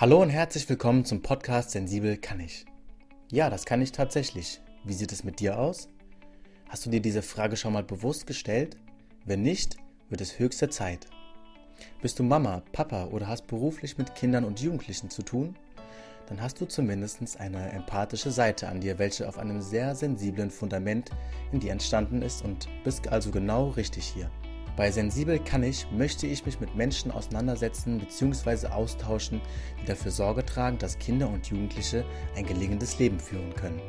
Hallo und herzlich willkommen zum Podcast Sensibel kann ich. Ja, das kann ich tatsächlich. Wie sieht es mit dir aus? Hast du dir diese Frage schon mal bewusst gestellt? Wenn nicht, wird es höchste Zeit. Bist du Mama, Papa oder hast beruflich mit Kindern und Jugendlichen zu tun? Dann hast du zumindest eine empathische Seite an dir, welche auf einem sehr sensiblen Fundament in dir entstanden ist und bist also genau richtig hier. Bei Sensibel kann ich, möchte ich mich mit Menschen auseinandersetzen bzw. austauschen, die dafür Sorge tragen, dass Kinder und Jugendliche ein gelingendes Leben führen können.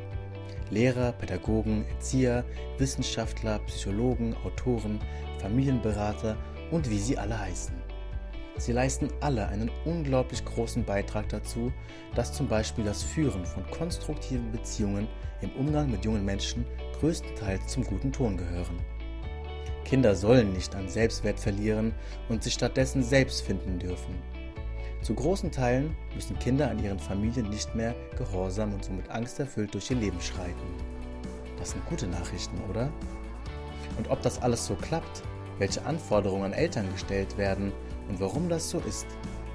Lehrer, Pädagogen, Erzieher, Wissenschaftler, Psychologen, Autoren, Familienberater und wie sie alle heißen. Sie leisten alle einen unglaublich großen Beitrag dazu, dass zum Beispiel das Führen von konstruktiven Beziehungen im Umgang mit jungen Menschen größtenteils zum guten Ton gehören. Kinder sollen nicht an Selbstwert verlieren und sich stattdessen selbst finden dürfen. Zu großen Teilen müssen Kinder an ihren Familien nicht mehr gehorsam und somit angsterfüllt durch ihr Leben schreiten. Das sind gute Nachrichten, oder? Und ob das alles so klappt, welche Anforderungen an Eltern gestellt werden und warum das so ist,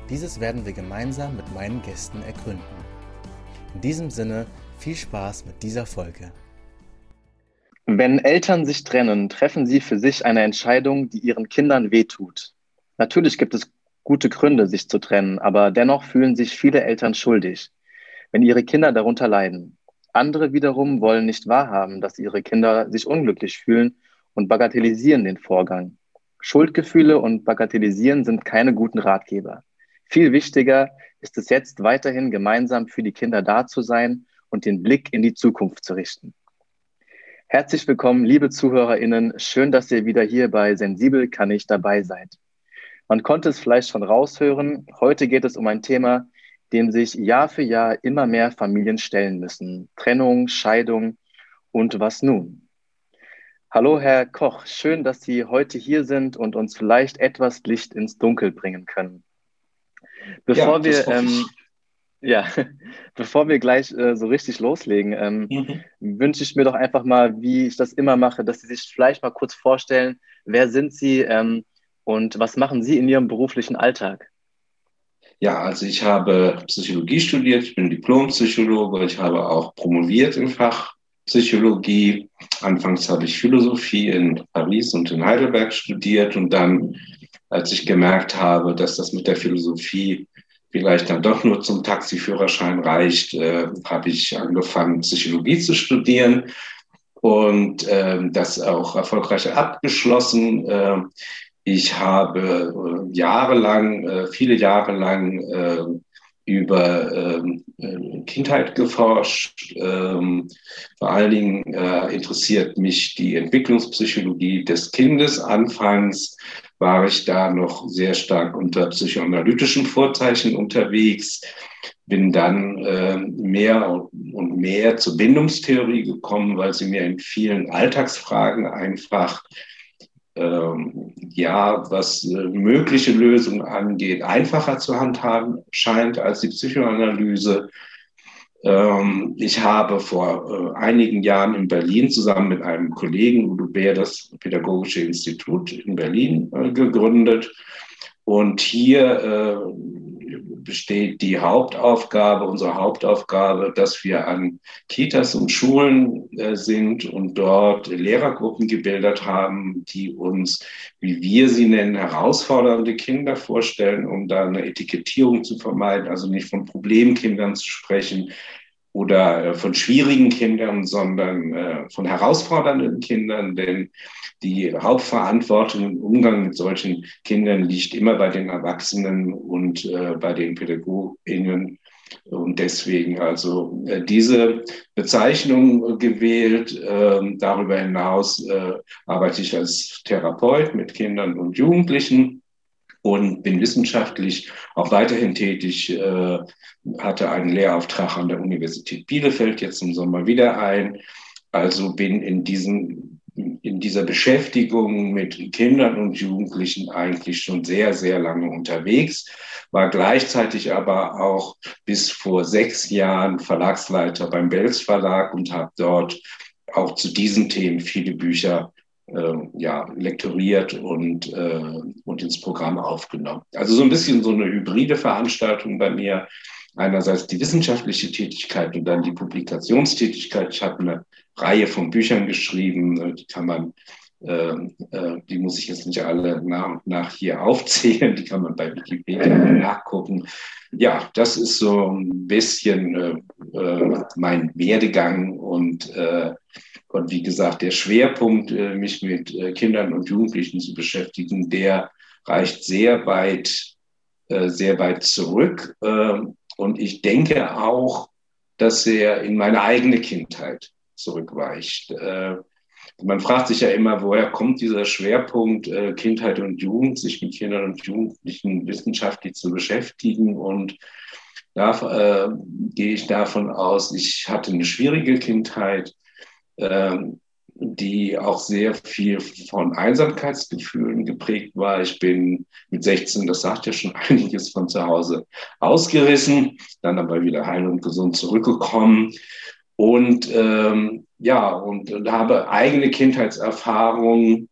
dieses werden wir gemeinsam mit meinen Gästen ergründen. In diesem Sinne viel Spaß mit dieser Folge. Wenn Eltern sich trennen, treffen sie für sich eine Entscheidung, die ihren Kindern wehtut. Natürlich gibt es gute Gründe, sich zu trennen, aber dennoch fühlen sich viele Eltern schuldig, wenn ihre Kinder darunter leiden. Andere wiederum wollen nicht wahrhaben, dass ihre Kinder sich unglücklich fühlen und bagatellisieren den Vorgang. Schuldgefühle und Bagatellisieren sind keine guten Ratgeber. Viel wichtiger ist es jetzt weiterhin gemeinsam für die Kinder da zu sein und den Blick in die Zukunft zu richten. Herzlich willkommen, liebe ZuhörerInnen. Schön, dass ihr wieder hier bei Sensibel kann ich dabei seid. Man konnte es vielleicht schon raushören. Heute geht es um ein Thema, dem sich Jahr für Jahr immer mehr Familien stellen müssen. Trennung, Scheidung und was nun? Hallo, Herr Koch. Schön, dass Sie heute hier sind und uns vielleicht etwas Licht ins Dunkel bringen können. Bevor ja, wir ähm, ja, bevor wir gleich äh, so richtig loslegen, ähm, mhm. wünsche ich mir doch einfach mal, wie ich das immer mache, dass Sie sich vielleicht mal kurz vorstellen, wer sind Sie ähm, und was machen Sie in Ihrem beruflichen Alltag? Ja, also ich habe Psychologie studiert, ich bin Diplompsychologe, ich habe auch promoviert im Fach Psychologie. Anfangs habe ich Philosophie in Paris und in Heidelberg studiert und dann, als ich gemerkt habe, dass das mit der Philosophie vielleicht dann doch nur zum Taxiführerschein reicht, äh, habe ich angefangen, Psychologie zu studieren und äh, das auch erfolgreich abgeschlossen. Äh, ich habe äh, jahrelang, äh, viele Jahre lang äh, über ähm, äh, Kindheit geforscht. Ähm, vor allen Dingen äh, interessiert mich die Entwicklungspsychologie des Kindes. Anfangs war ich da noch sehr stark unter psychoanalytischen Vorzeichen unterwegs, bin dann äh, mehr und mehr zur Bindungstheorie gekommen, weil sie mir in vielen Alltagsfragen einfach ähm, ja, was mögliche Lösungen angeht, einfacher zu handhaben scheint als die Psychoanalyse. Ähm, ich habe vor äh, einigen Jahren in Berlin zusammen mit einem Kollegen, Udo Bär, das Pädagogische Institut in Berlin äh, gegründet. Und hier besteht die Hauptaufgabe, unsere Hauptaufgabe, dass wir an Kitas und Schulen äh, sind und dort Lehrergruppen gebildet haben, die uns, wie wir sie nennen, herausfordernde Kinder vorstellen, um da eine Etikettierung zu vermeiden, also nicht von Problemkindern zu sprechen, oder äh, von schwierigen Kindern, sondern äh, von herausfordernden Kindern, denn die Hauptverantwortung im Umgang mit solchen Kindern liegt immer bei den Erwachsenen und äh, bei den PädagogInnen. Und deswegen also diese Bezeichnung gewählt. Ähm, darüber hinaus arbeite ich als Therapeut mit Kindern und Jugendlichen und bin wissenschaftlich auch weiterhin tätig, äh, hatte einen Lehrauftrag an der Universität Bielefeld, jetzt im Sommer wieder ein. Also bin in diesem in dieser Beschäftigung mit Kindern und Jugendlichen eigentlich schon sehr, sehr lange unterwegs, war gleichzeitig aber auch bis vor sechs Jahren Verlagsleiter beim Belz Verlag und habe dort auch zu diesen Themen viele Bücher ja, lektoriert und, äh, und ins Programm aufgenommen. Also so ein bisschen so eine hybride Veranstaltung bei mir. Einerseits die wissenschaftliche Tätigkeit und dann die Publikationstätigkeit. Ich habe eine Reihe von Büchern geschrieben, äh, die kann man äh, äh, die muss ich jetzt nicht alle nach und nach hier aufzählen, die kann man bei Wikipedia nachgucken. Ja, das ist so ein bisschen äh, mein Werdegang und, und wie gesagt, der Schwerpunkt, äh, mich mit Kindern und Jugendlichen zu beschäftigen, der reicht sehr weit, sehr weit zurück. und ich denke auch, dass er in meine eigene Kindheit zurückweicht. Man fragt sich ja immer, woher kommt dieser Schwerpunkt äh, Kindheit und Jugend, sich mit Kindern und Jugendlichen wissenschaftlich zu beschäftigen. Und da äh, gehe ich davon aus, ich hatte eine schwierige Kindheit, äh, die auch sehr viel von Einsamkeitsgefühlen geprägt war. Ich bin mit 16, das sagt ja schon einiges, von zu Hause ausgerissen, dann aber wieder heil und gesund zurückgekommen. Und ähm, ja, und, und habe eigene Kindheitserfahrungen,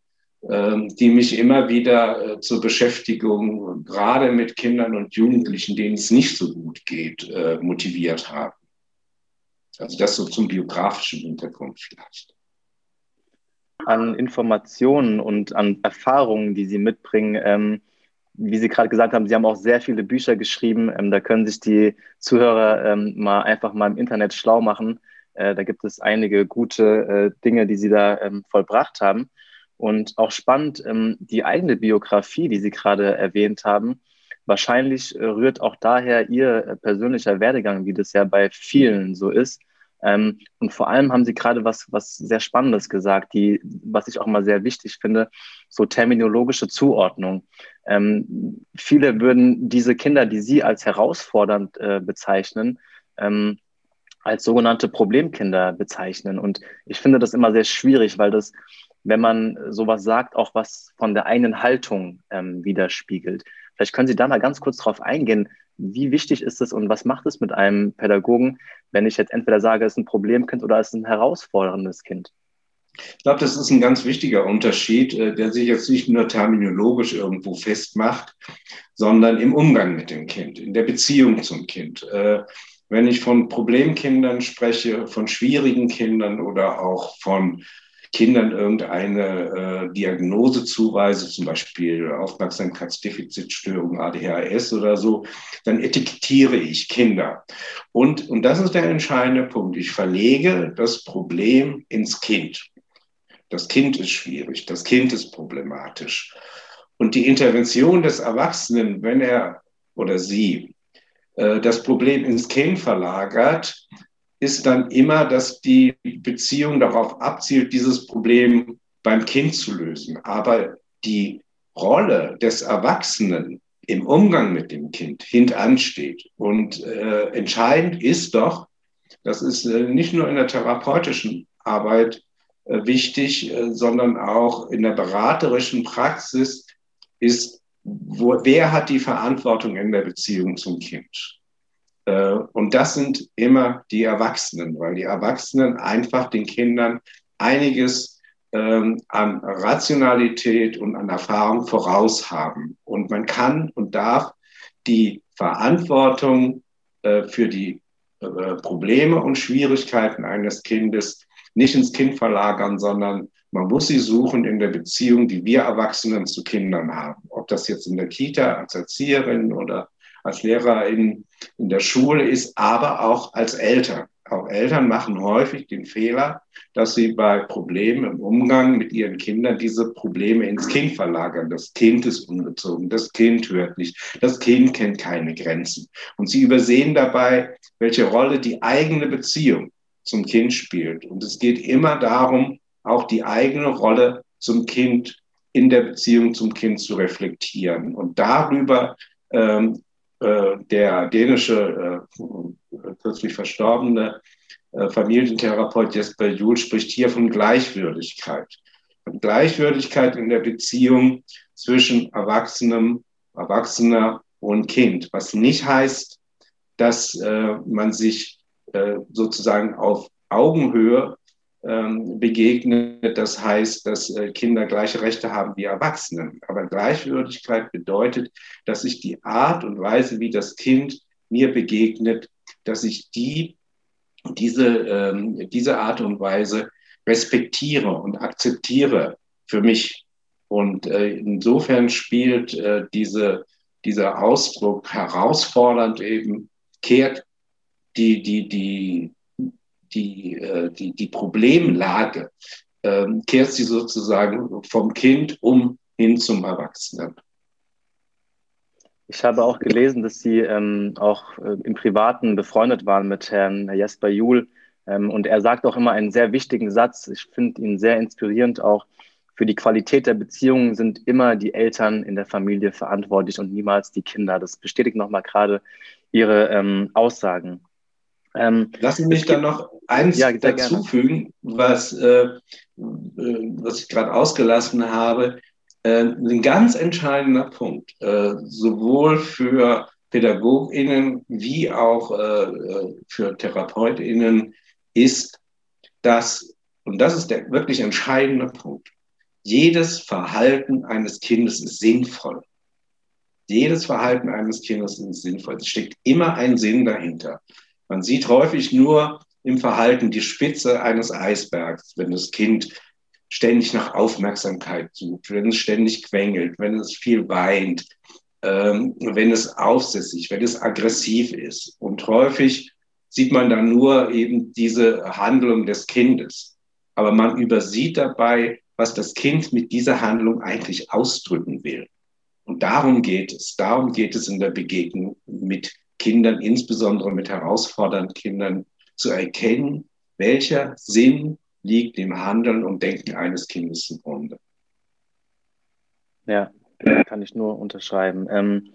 ähm, die mich immer wieder äh, zur Beschäftigung, gerade mit Kindern und Jugendlichen, denen es nicht so gut geht, äh, motiviert haben. Also das so zum biografischen Hintergrund vielleicht. An Informationen und an Erfahrungen, die Sie mitbringen, ähm, wie Sie gerade gesagt haben, Sie haben auch sehr viele Bücher geschrieben. Ähm, da können sich die Zuhörer ähm, mal einfach mal im Internet schlau machen. Äh, da gibt es einige gute äh, Dinge, die Sie da ähm, vollbracht haben. Und auch spannend, ähm, die eigene Biografie, die Sie gerade erwähnt haben, wahrscheinlich äh, rührt auch daher Ihr äh, persönlicher Werdegang, wie das ja bei vielen so ist. Ähm, und vor allem haben Sie gerade was, was sehr Spannendes gesagt, die, was ich auch mal sehr wichtig finde, so terminologische Zuordnung. Ähm, viele würden diese Kinder, die Sie als herausfordernd äh, bezeichnen, ähm, als sogenannte Problemkinder bezeichnen. Und ich finde das immer sehr schwierig, weil das, wenn man sowas sagt, auch was von der eigenen Haltung widerspiegelt. Vielleicht können Sie da mal ganz kurz drauf eingehen. Wie wichtig ist es und was macht es mit einem Pädagogen, wenn ich jetzt entweder sage, es ist ein Problemkind oder es ist ein herausforderndes Kind? Ich glaube, das ist ein ganz wichtiger Unterschied, äh, der sich jetzt nicht nur terminologisch irgendwo festmacht, sondern im Umgang mit dem Kind, in der Beziehung zum Kind. Äh, wenn ich von Problemkindern spreche, von schwierigen Kindern oder auch von Kindern irgendeine äh, Diagnose zuweise, zum Beispiel Aufmerksamkeitsdefizitstörung, ADHS oder so, dann etikettiere ich Kinder. Und, und das ist der entscheidende Punkt. Ich verlege das Problem ins Kind. Das Kind ist schwierig, das Kind ist problematisch. Und die Intervention des Erwachsenen, wenn er oder sie äh, das Problem ins Kind verlagert, ist dann immer, dass die Beziehung darauf abzielt, dieses Problem beim Kind zu lösen. Aber die Rolle des Erwachsenen im Umgang mit dem Kind hintansteht. Und äh, entscheidend ist doch, das ist äh, nicht nur in der therapeutischen Arbeit äh, wichtig, äh, sondern auch in der beraterischen Praxis, ist wo, wer hat die Verantwortung in der Beziehung zum Kind? Äh, und das sind immer die Erwachsenen, weil die Erwachsenen einfach den Kindern einiges ähm, an Rationalität und an Erfahrung voraus haben. Und man kann und darf die Verantwortung äh, für die äh, Probleme und Schwierigkeiten eines Kindes nicht ins Kind verlagern, sondern man muss sie suchen in der Beziehung, die wir Erwachsenen zu Kindern haben. Ob das jetzt in der Kita als Erzieherin oder als Lehrerin in der Schule ist, aber auch als Eltern. Auch Eltern machen häufig den Fehler, dass sie bei Problemen im Umgang mit ihren Kindern diese Probleme ins Kind verlagern. Das Kind ist ungezogen, das Kind hört nicht, das Kind kennt keine Grenzen. Und sie übersehen dabei, welche Rolle die eigene Beziehung zum Kind spielt. Und es geht immer darum, auch die eigene Rolle zum Kind in der Beziehung zum Kind zu reflektieren und darüber ähm, äh, der dänische äh, kürzlich verstorbene äh, Familientherapeut Jesper Juhl spricht hier von Gleichwürdigkeit. Von Gleichwürdigkeit in der Beziehung zwischen Erwachsenem, Erwachsener und Kind, was nicht heißt, dass man sich sozusagen auf Augenhöhe begegnet. Das heißt, dass äh, Kinder gleiche Rechte haben wie Erwachsene. Aber Gleichwürdigkeit bedeutet, dass ich die Art und Weise, wie das Kind mir begegnet, dass ich die, diese, ähm, diese Art und Weise respektiere und akzeptiere für mich. Und äh, insofern spielt äh, diese, dieser Ausdruck herausfordernd eben, kehrt die, die, die, die, äh, die, die Problemlage, äh, kehrt sie sozusagen vom Kind um hin zum Erwachsenen. Ich habe auch gelesen, dass Sie ähm, auch äh, im Privaten befreundet waren mit Herrn Jesper Juhl. Ähm, und er sagt auch immer einen sehr wichtigen Satz. Ich finde ihn sehr inspirierend auch. Für die Qualität der Beziehungen sind immer die Eltern in der Familie verantwortlich und niemals die Kinder. Das bestätigt nochmal gerade Ihre ähm, Aussagen. Ähm, Lassen Sie mich da noch eins ja, dazufügen, was, äh, äh, was ich gerade ausgelassen habe. Äh, ein ganz entscheidender Punkt, äh, sowohl für PädagogInnen wie auch äh, äh, für TherapeutInnen ist, dass, und das ist der wirklich entscheidende Punkt, jedes Verhalten eines Kindes ist sinnvoll. Jedes Verhalten eines Kindes ist sinnvoll. Es steckt immer ein Sinn dahinter. Man sieht häufig nur im Verhalten die Spitze eines Eisbergs, wenn das Kind ständig nach Aufmerksamkeit sucht, wenn es ständig quengelt, wenn es viel weint, ähm, wenn es aufsässig, wenn es aggressiv ist. Und häufig sieht man dann nur eben diese Handlung des Kindes. Aber man übersieht dabei, was das Kind mit dieser Handlung eigentlich ausdrücken will. Und darum geht es. Darum geht es in der Begegnung mit Kindern, insbesondere mit herausfordernden Kindern, zu erkennen, welcher Sinn liegt im Handeln und Denken eines Kindes zugrunde. Ja, kann ich nur unterschreiben. Ähm,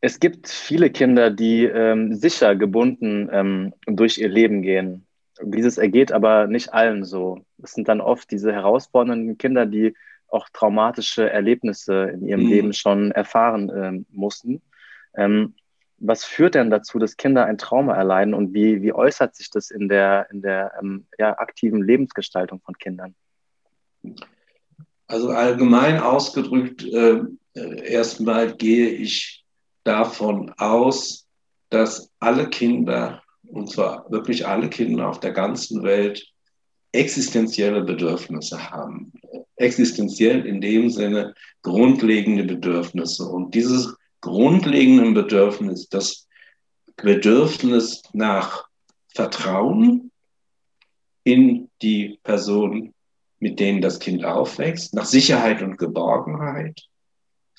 es gibt viele Kinder, die ähm, sicher gebunden ähm, durch ihr Leben gehen. Dieses ergeht aber nicht allen so. Es sind dann oft diese herausfordernden Kinder, die auch traumatische Erlebnisse in ihrem mhm. Leben schon erfahren ähm, mussten. Ähm, was führt denn dazu, dass Kinder ein Trauma erleiden und wie, wie äußert sich das in der, in der ähm, ja, aktiven Lebensgestaltung von Kindern? Also allgemein ausgedrückt, äh, äh, erstmal gehe ich davon aus, dass alle Kinder, und zwar wirklich alle Kinder auf der ganzen Welt, existenzielle Bedürfnisse haben. Existenziell in dem Sinne grundlegende Bedürfnisse. Und dieses grundlegenden Bedürfnis, das Bedürfnis nach Vertrauen in die Person, mit denen das Kind aufwächst, nach Sicherheit und Geborgenheit,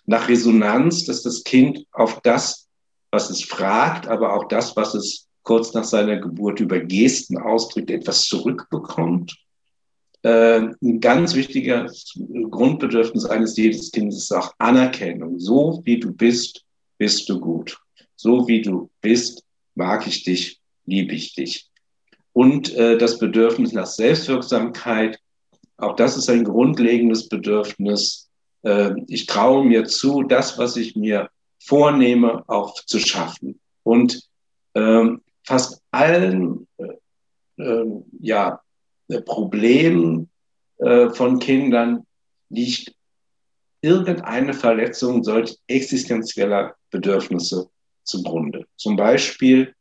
nach Resonanz, dass das Kind auf das, was es fragt, aber auch das, was es kurz nach seiner Geburt über Gesten ausdrückt, etwas zurückbekommt. Äh, ein ganz wichtiger Grundbedürfnis eines jedes Kindes ist auch Anerkennung. So wie du bist, bist du gut. So wie du bist, mag ich dich, liebe ich dich. Und äh, das Bedürfnis nach Selbstwirksamkeit, auch das ist ein grundlegendes Bedürfnis. Äh, ich traue mir zu, das, was ich mir vornehme, auch zu schaffen. Und ähm, fast allen äh, äh ja, äh, Problem äh, von Kindern liegt irgendeine Verletzung solch existenzieller Bedürfnisse zugrunde. Zum Beispiel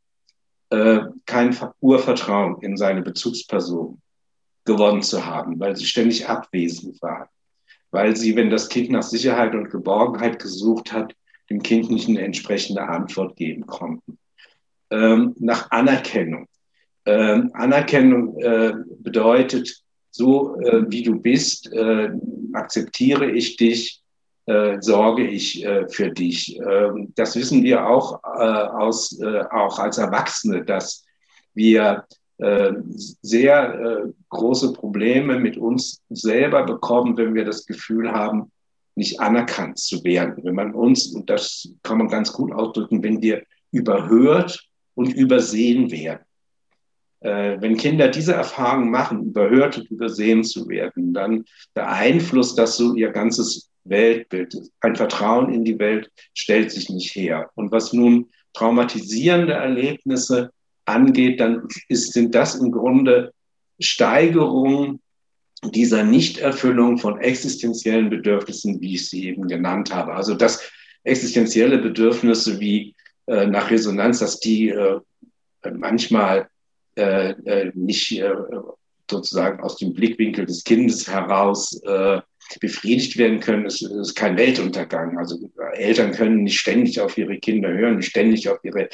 äh, kein Urvertrauen in seine Bezugsperson gewonnen zu haben, weil sie ständig abwesend war, weil sie, wenn das Kind nach Sicherheit und Geborgenheit gesucht hat, dem Kind nicht eine entsprechende Antwort geben konnten. Ähm, nach Anerkennung. Ähm, Anerkennung äh, bedeutet, so äh, wie du bist, äh, akzeptiere ich dich, äh, sorge ich äh, für dich. Ähm, das wissen wir auch, äh, aus, auch als Erwachsene, dass wir sehr große Probleme mit uns selber bekommen, wenn wir das Gefühl haben, nicht anerkannt zu werden. Wenn man uns, und das kann man ganz gut ausdrücken, wenn wir überhört und übersehen werden. Äh, wenn Kinder diese Erfahrung machen, überhört und übersehen zu werden, dann beeinflusst das so ihr ganzes Weltbild. Ein Vertrauen in die Welt stellt sich nicht her. Und was nun traumatisierende Erlebnisse angeht, dann ist, sind das im Grunde Steigerung dieser Nichterfüllung von existenziellen Bedürfnissen, wie ich sie eben genannt habe. Also dass existenzielle Bedürfnisse wie äh, nach Resonanz, dass die äh, manchmal nicht äh, sozusagen aus dem Blickwinkel des Kindes heraus äh, befriedigt werden können, ist, ist kein Weltuntergang. Also Eltern können nicht ständig auf ihre Kinder hören, nicht ständig auf ihre,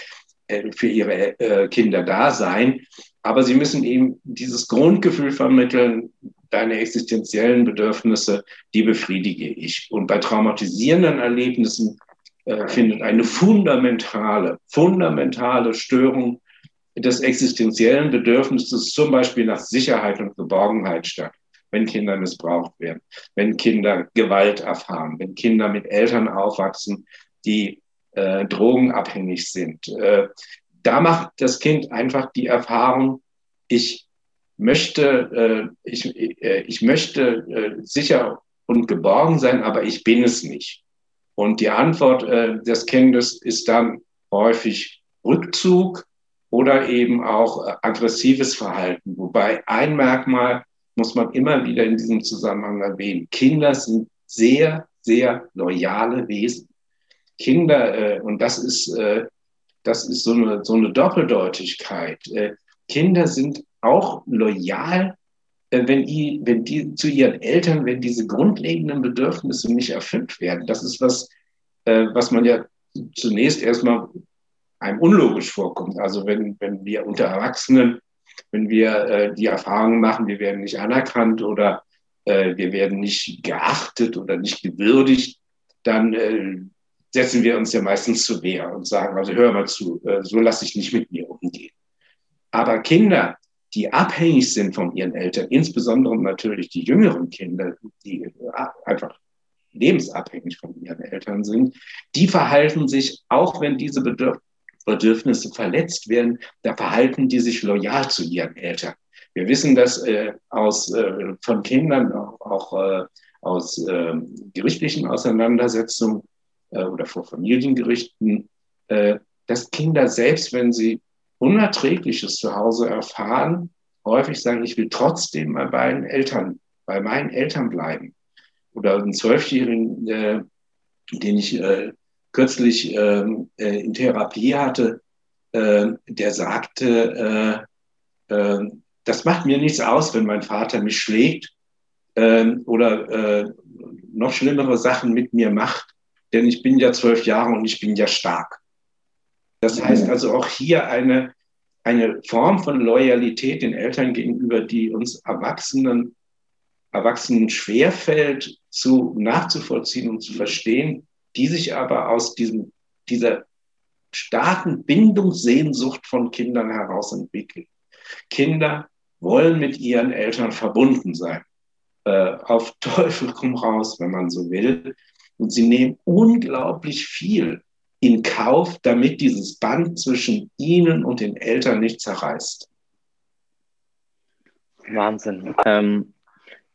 äh, für ihre äh, Kinder da sein. Aber sie müssen eben dieses Grundgefühl vermitteln, deine existenziellen Bedürfnisse, die befriedige ich. Und bei traumatisierenden Erlebnissen äh, findet eine fundamentale, fundamentale Störung des existenziellen Bedürfnisses, zum Beispiel nach Sicherheit und Geborgenheit statt, wenn Kinder missbraucht werden, wenn Kinder Gewalt erfahren, wenn Kinder mit Eltern aufwachsen, die äh, drogenabhängig sind. Äh, da macht das Kind einfach die Erfahrung, ich möchte, äh, ich, äh, ich möchte äh, sicher und geborgen sein, aber ich bin es nicht. Und die Antwort äh, des Kindes ist dann häufig Rückzug oder eben auch äh, aggressives Verhalten. Wobei ein Merkmal muss man immer wieder in diesem Zusammenhang erwähnen. Kinder sind sehr, sehr loyale Wesen. Kinder, äh, und das ist, äh, das ist so eine, so eine Doppeldeutigkeit. Äh, Kinder sind auch loyal, äh, wenn die, wenn die zu ihren Eltern, wenn diese grundlegenden Bedürfnisse nicht erfüllt werden. Das ist was, äh, was man ja zunächst erstmal einem unlogisch vorkommt. Also wenn, wenn wir unter Erwachsenen, wenn wir äh, die Erfahrung machen, wir werden nicht anerkannt oder äh, wir werden nicht geachtet oder nicht gewürdigt, dann äh, setzen wir uns ja meistens zu Wehr und sagen, also hör mal zu, äh, so lasse ich nicht mit mir umgehen. Aber Kinder, die abhängig sind von ihren Eltern, insbesondere natürlich die jüngeren Kinder, die äh, einfach lebensabhängig von ihren Eltern sind, die verhalten sich, auch wenn diese Bedürf Bedürfnisse verletzt werden, da verhalten die sich loyal zu ihren Eltern. Wir wissen das äh, aus, äh, von Kindern, auch, auch äh, aus ähm, gerichtlichen Auseinandersetzungen äh, oder vor Familiengerichten, äh, dass Kinder selbst, wenn sie Unerträgliches zu Hause erfahren, häufig sagen, ich will trotzdem bei meinen Eltern, bei meinen Eltern bleiben. Oder einen Zwölfjährigen, äh, den ich kürzlich ähm, äh, in Therapie hatte, äh, der sagte, äh, äh, das macht mir nichts aus, wenn mein Vater mich schlägt ähm, oder äh, noch schlimmere Sachen mit mir macht, denn ich bin ja zwölf Jahre und ich bin ja stark. Das heißt also auch hier eine, eine Form von Loyalität den Eltern gegenüber, die uns Erwachsenen, Erwachsenen schwerfällt zu nachzuvollziehen und zu verstehen, die sich aber aus diesem, dieser starken Bindungssehnsucht von Kindern heraus entwickeln. Kinder wollen mit ihren Eltern verbunden sein. Äh, auf Teufel komm raus, wenn man so will. Und sie nehmen unglaublich viel in Kauf, damit dieses Band zwischen ihnen und den Eltern nicht zerreißt. Wahnsinn. Ähm,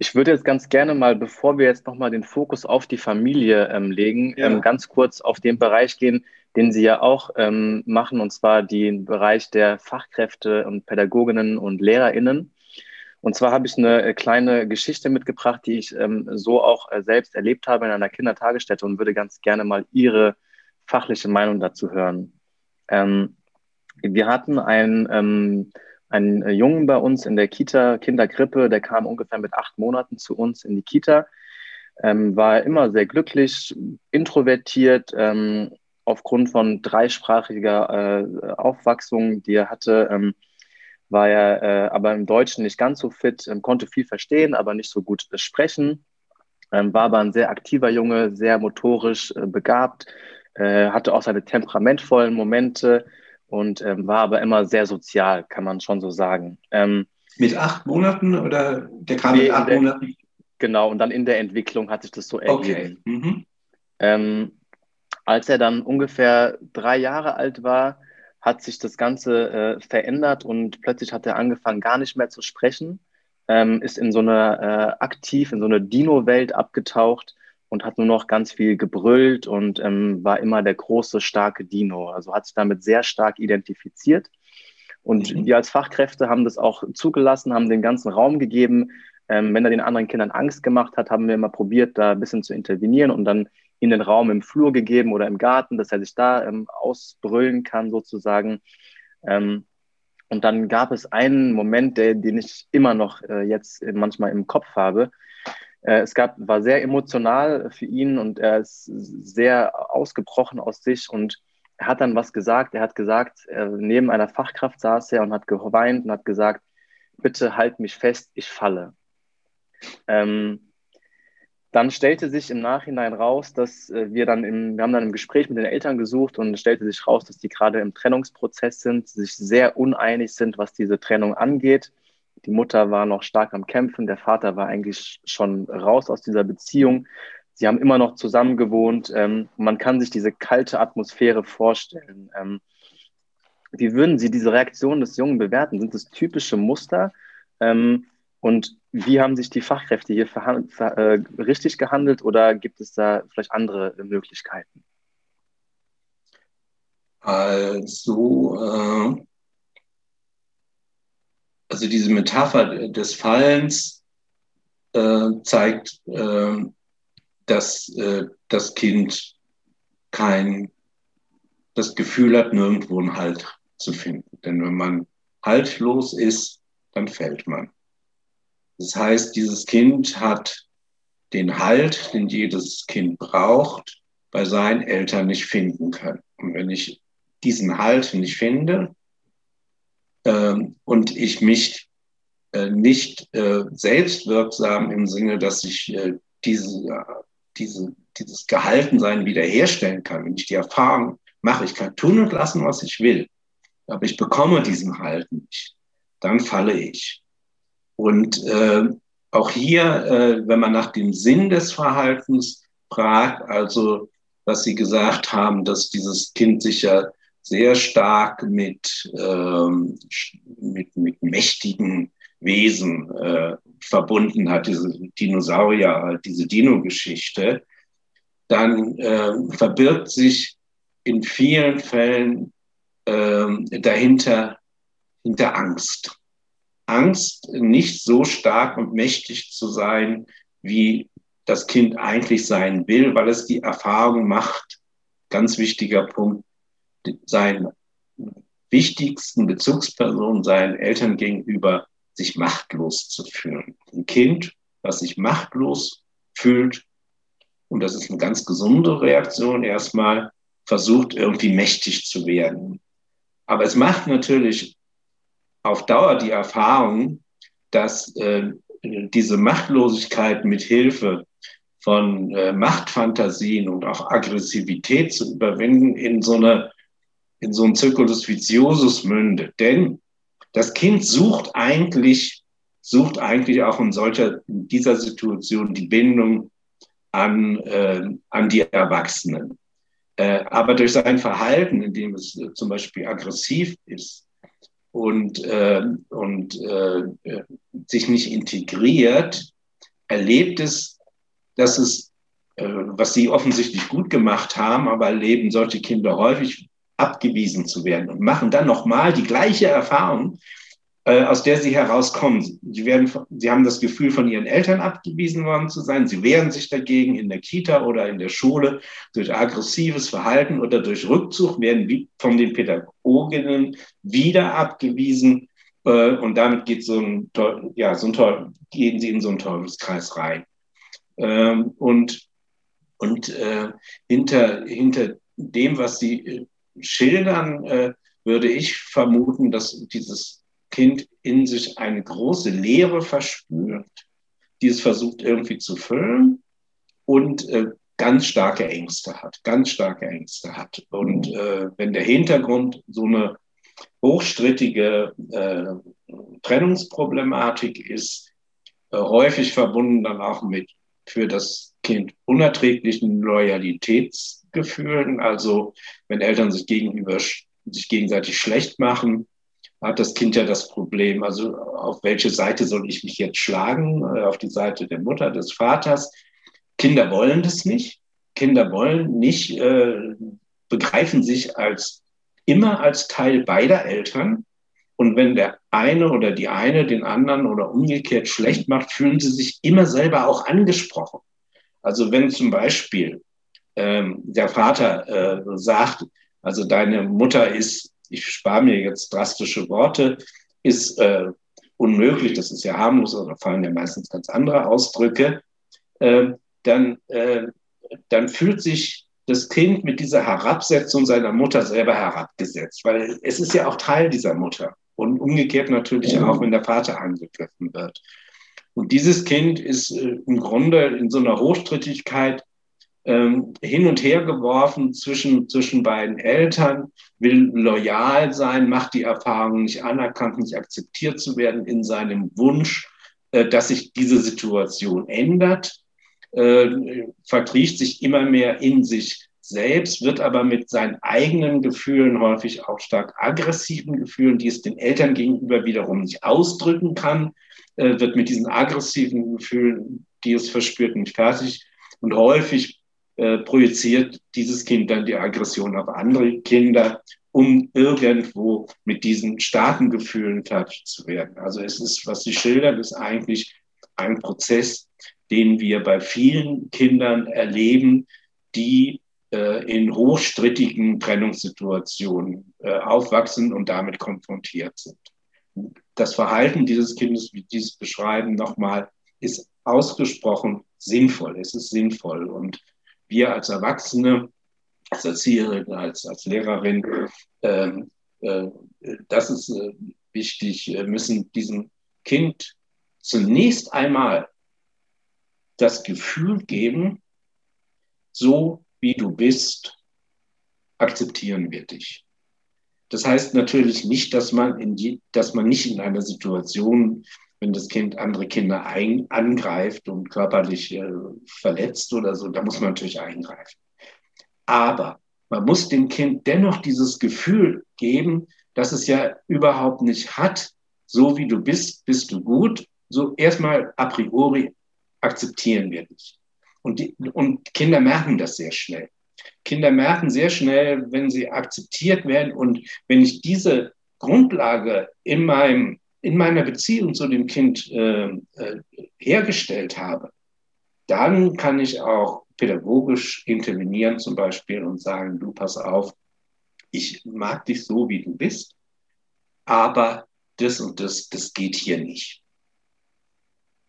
ich würde jetzt ganz gerne mal, bevor wir jetzt nochmal den Fokus auf die Familie ähm, legen, ja. ähm, ganz kurz auf den Bereich gehen, den Sie ja auch ähm, machen, und zwar den Bereich der Fachkräfte und Pädagoginnen und LehrerInnen. Und zwar habe ich eine äh, kleine Geschichte mitgebracht, die ich ähm, so auch äh, selbst erlebt habe in einer Kindertagesstätte und würde ganz gerne mal Ihre fachliche Meinung dazu hören. Ähm, wir hatten ein ähm, einen äh, Jungen bei uns in der Kita, Kindergrippe, der kam ungefähr mit acht Monaten zu uns in die Kita, ähm, war immer sehr glücklich, introvertiert, ähm, aufgrund von dreisprachiger äh, Aufwachsung, die er hatte, ähm, war er äh, aber im Deutschen nicht ganz so fit, ähm, konnte viel verstehen, aber nicht so gut äh, sprechen, ähm, war aber ein sehr aktiver Junge, sehr motorisch äh, begabt, äh, hatte auch seine temperamentvollen Momente, und ähm, war aber immer sehr sozial, kann man schon so sagen. Ähm, mit acht Monaten oder der kam mit acht der, Monaten? Genau, und dann in der Entwicklung hat sich das so ergeben. Okay. Mhm. Ähm, als er dann ungefähr drei Jahre alt war, hat sich das Ganze äh, verändert und plötzlich hat er angefangen, gar nicht mehr zu sprechen, ähm, ist in so eine äh, aktiv, in so eine Dino-Welt abgetaucht und hat nur noch ganz viel gebrüllt und ähm, war immer der große, starke Dino. Also hat sich damit sehr stark identifiziert. Und mhm. wir als Fachkräfte haben das auch zugelassen, haben den ganzen Raum gegeben. Ähm, wenn er den anderen Kindern Angst gemacht hat, haben wir immer probiert, da ein bisschen zu intervenieren und dann in den Raum im Flur gegeben oder im Garten, dass er sich da ähm, ausbrüllen kann sozusagen. Ähm, und dann gab es einen Moment, der, den ich immer noch äh, jetzt manchmal im Kopf habe. Äh, es gab, war sehr emotional für ihn und er ist sehr ausgebrochen aus sich und er hat dann was gesagt. Er hat gesagt, äh, neben einer Fachkraft saß er und hat geweint und hat gesagt, bitte halt mich fest, ich falle. Ähm, dann stellte sich im Nachhinein raus, dass äh, wir dann im, wir haben dann im Gespräch mit den Eltern gesucht und stellte sich raus, dass die gerade im Trennungsprozess sind, sich sehr uneinig sind, was diese Trennung angeht. Die Mutter war noch stark am Kämpfen, der Vater war eigentlich schon raus aus dieser Beziehung. Sie haben immer noch zusammen gewohnt. Ähm, man kann sich diese kalte Atmosphäre vorstellen. Ähm, wie würden Sie diese Reaktion des Jungen bewerten? Sind das typische Muster? Ähm, und wie haben sich die Fachkräfte hier ver äh, richtig gehandelt oder gibt es da vielleicht andere Möglichkeiten? Also, äh, also diese Metapher des Fallens äh, zeigt, äh, dass äh, das Kind kein das Gefühl hat, nirgendwo einen Halt zu finden. Denn wenn man haltlos ist, dann fällt man. Das heißt, dieses Kind hat den Halt, den jedes Kind braucht, bei seinen Eltern nicht finden können. Und wenn ich diesen Halt nicht finde ähm, und ich mich äh, nicht äh, selbstwirksam im Sinne, dass ich äh, diese, diese, dieses Gehaltensein wiederherstellen kann, wenn ich die Erfahrung mache, ich kann tun und lassen, was ich will, aber ich bekomme diesen Halt nicht, dann falle ich. Und äh, auch hier, äh, wenn man nach dem Sinn des Verhaltens fragt, also was Sie gesagt haben, dass dieses Kind sich ja sehr stark mit, ähm, mit, mit mächtigen Wesen äh, verbunden hat, diese Dinosaurier, diese Dino-Geschichte, dann äh, verbirgt sich in vielen Fällen äh, dahinter hinter Angst. Angst, nicht so stark und mächtig zu sein, wie das Kind eigentlich sein will, weil es die Erfahrung macht, ganz wichtiger Punkt, seinen wichtigsten Bezugspersonen, seinen Eltern gegenüber, sich machtlos zu fühlen. Ein Kind, was sich machtlos fühlt, und das ist eine ganz gesunde Reaktion erstmal, versucht irgendwie mächtig zu werden. Aber es macht natürlich auf Dauer die Erfahrung, dass äh, diese Machtlosigkeit mit Hilfe von äh, Machtfantasien und auch Aggressivität zu überwinden in so eine in so ein Circulus viciosus mündet. Denn das Kind sucht eigentlich sucht eigentlich auch in solcher in dieser Situation die Bindung an äh, an die Erwachsenen. Äh, aber durch sein Verhalten, indem es äh, zum Beispiel aggressiv ist, und, äh, und äh, sich nicht integriert, erlebt es, dass es, äh, was sie offensichtlich gut gemacht haben, aber erleben solche Kinder häufig abgewiesen zu werden und machen dann nochmal die gleiche Erfahrung, äh, aus der sie herauskommen. Sie, werden, sie haben das Gefühl, von ihren Eltern abgewiesen worden zu sein. Sie wehren sich dagegen in der Kita oder in der Schule durch aggressives Verhalten oder durch Rückzug, werden von den Pädagoginnen wieder abgewiesen. Äh, und damit geht so ein, ja, so ein, gehen sie in so einen Teufelskreis rein. Ähm, und und äh, hinter, hinter dem, was sie äh, schildern, äh, würde ich vermuten, dass dieses Kind in sich eine große Leere verspürt, die es versucht irgendwie zu füllen und äh, ganz starke Ängste hat, ganz starke Ängste hat. Und äh, wenn der Hintergrund so eine hochstrittige äh, Trennungsproblematik ist, äh, häufig verbunden dann auch mit für das Kind unerträglichen Loyalitätsgefühlen. Also wenn Eltern sich gegenüber sich gegenseitig schlecht machen, hat das Kind ja das Problem, also auf welche Seite soll ich mich jetzt schlagen? Äh, auf die Seite der Mutter, des Vaters. Kinder wollen das nicht. Kinder wollen nicht, äh, begreifen sich als immer als Teil beider Eltern. Und wenn der eine oder die eine den anderen oder umgekehrt schlecht macht, fühlen sie sich immer selber auch angesprochen. Also wenn zum Beispiel ähm, der Vater äh, sagt, also deine Mutter ist, ich spare mir jetzt drastische Worte, ist äh, unmöglich, das ist ja harmlos, oder fallen ja meistens ganz andere Ausdrücke, äh, dann, dann fühlt sich das Kind mit dieser Herabsetzung seiner Mutter selber herabgesetzt, weil es ist ja auch Teil dieser Mutter. Und umgekehrt natürlich auch, wenn der Vater angegriffen wird. Und dieses Kind ist äh, im Grunde in so einer Hochstrittigkeit ähm, hin und her geworfen zwischen, zwischen beiden Eltern, will loyal sein, macht die Erfahrung, nicht anerkannt, nicht akzeptiert zu werden in seinem Wunsch, äh, dass sich diese Situation ändert, äh, verkriecht sich immer mehr in sich selbst, wird aber mit seinen eigenen Gefühlen, häufig auch stark aggressiven Gefühlen, die es den Eltern gegenüber wiederum nicht ausdrücken kann, äh, wird mit diesen aggressiven Gefühlen, die es verspürt, nicht fertig. Und häufig äh, projiziert dieses Kind dann die Aggression auf andere Kinder, um irgendwo mit diesen starken Gefühlen fertig zu werden. Also es ist, was sie schildert, ist eigentlich ein Prozess, den wir bei vielen Kindern erleben, die äh, in hochstrittigen Trennungssituationen äh, aufwachsen und damit konfrontiert sind. Das Verhalten dieses Kindes, wie dieses beschreiben, nochmal, ist ausgesprochen sinnvoll. Es ist sinnvoll. Und wir als Erwachsene, als Erzieherin, als, als Lehrerin, ähm, äh, das ist äh, wichtig, äh, müssen diesem Kind zunächst einmal das Gefühl geben, so wie du bist, akzeptieren wir dich. Das heißt natürlich nicht, dass man, in die, dass man nicht in einer Situation, wenn das Kind andere Kinder ein, angreift und körperlich äh, verletzt oder so, da muss man natürlich eingreifen. Aber man muss dem Kind dennoch dieses Gefühl geben, dass es ja überhaupt nicht hat, so wie du bist, bist du gut. So erstmal a priori akzeptieren wir dich. Und, die, und Kinder merken das sehr schnell. Kinder merken sehr schnell, wenn sie akzeptiert werden und wenn ich diese Grundlage in, meinem, in meiner Beziehung zu dem Kind äh, äh, hergestellt habe, dann kann ich auch pädagogisch intervenieren zum Beispiel und sagen, du pass auf, ich mag dich so, wie du bist, aber das und das, das geht hier nicht.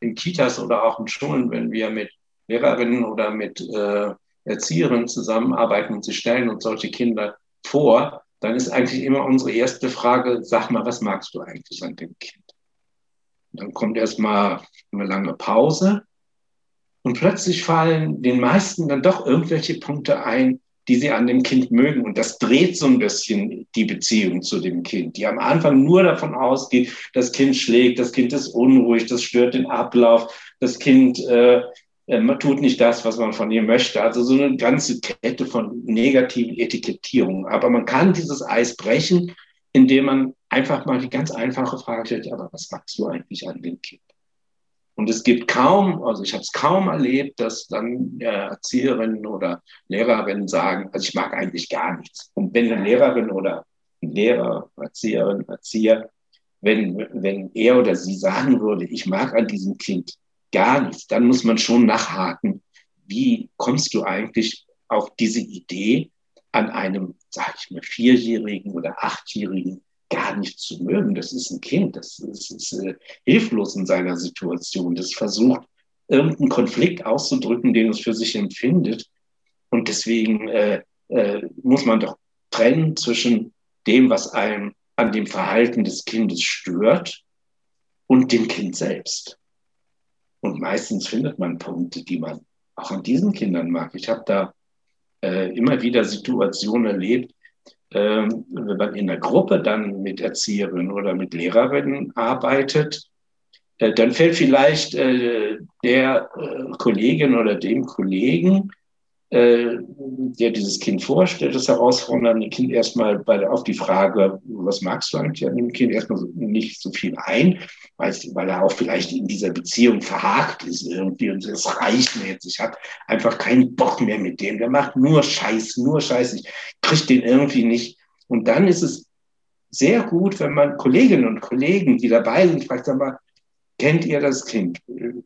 In Kitas oder auch in Schulen, wenn wir mit Lehrerinnen oder mit äh, Erzieherinnen zusammenarbeiten und sie stellen uns solche Kinder vor, dann ist eigentlich immer unsere erste Frage, sag mal, was magst du eigentlich an dem Kind? Und dann kommt erstmal eine lange Pause und plötzlich fallen den meisten dann doch irgendwelche Punkte ein, die sie an dem Kind mögen. Und das dreht so ein bisschen die Beziehung zu dem Kind, die am Anfang nur davon ausgeht, das Kind schlägt, das Kind ist unruhig, das stört den Ablauf, das Kind äh, man tut nicht das, was man von ihr möchte. Also so eine ganze Kette von negativen Etikettierungen. Aber man kann dieses Eis brechen, indem man einfach mal die ganz einfache Frage stellt, aber was magst du eigentlich an dem Kind? Und es gibt kaum, also ich habe es kaum erlebt, dass dann äh, Erzieherinnen oder Lehrerinnen sagen, also ich mag eigentlich gar nichts. Und wenn eine Lehrerin oder ein Lehrer, Erzieherin, Erzieher, wenn, wenn er oder sie sagen würde, ich mag an diesem Kind gar nichts, dann muss man schon nachhaken, wie kommst du eigentlich auf diese Idee, an einem, sag ich mal, Vierjährigen oder Achtjährigen gar nicht zu mögen. Das ist ein Kind, das ist, ist äh, hilflos in seiner Situation. Das versucht, irgendeinen Konflikt auszudrücken, den es für sich empfindet. Und deswegen äh, äh, muss man doch trennen zwischen dem, was einem an dem Verhalten des Kindes stört und dem Kind selbst. Und meistens findet man Punkte, die man auch an diesen Kindern mag. Ich habe da äh, immer wieder Situationen erlebt, äh, wenn man in der Gruppe dann mit Erzieherinnen oder mit Lehrerinnen arbeitet, äh, dann fällt vielleicht äh, der äh, Kollegin oder dem Kollegen äh, der dieses Kind vorstellt, das herausfordernde Kind erstmal bei, auf die Frage, was magst du eigentlich an dem Kind, erstmal so, nicht so viel ein, weil, weil er auch vielleicht in dieser Beziehung verhakt ist irgendwie und es reicht mir jetzt. Ich habe einfach keinen Bock mehr mit dem. Der macht nur Scheiß, nur Scheiß. Ich kriege den irgendwie nicht. Und dann ist es sehr gut, wenn man Kolleginnen und Kollegen, die dabei sind, fragt, sag mal, kennt ihr das Kind?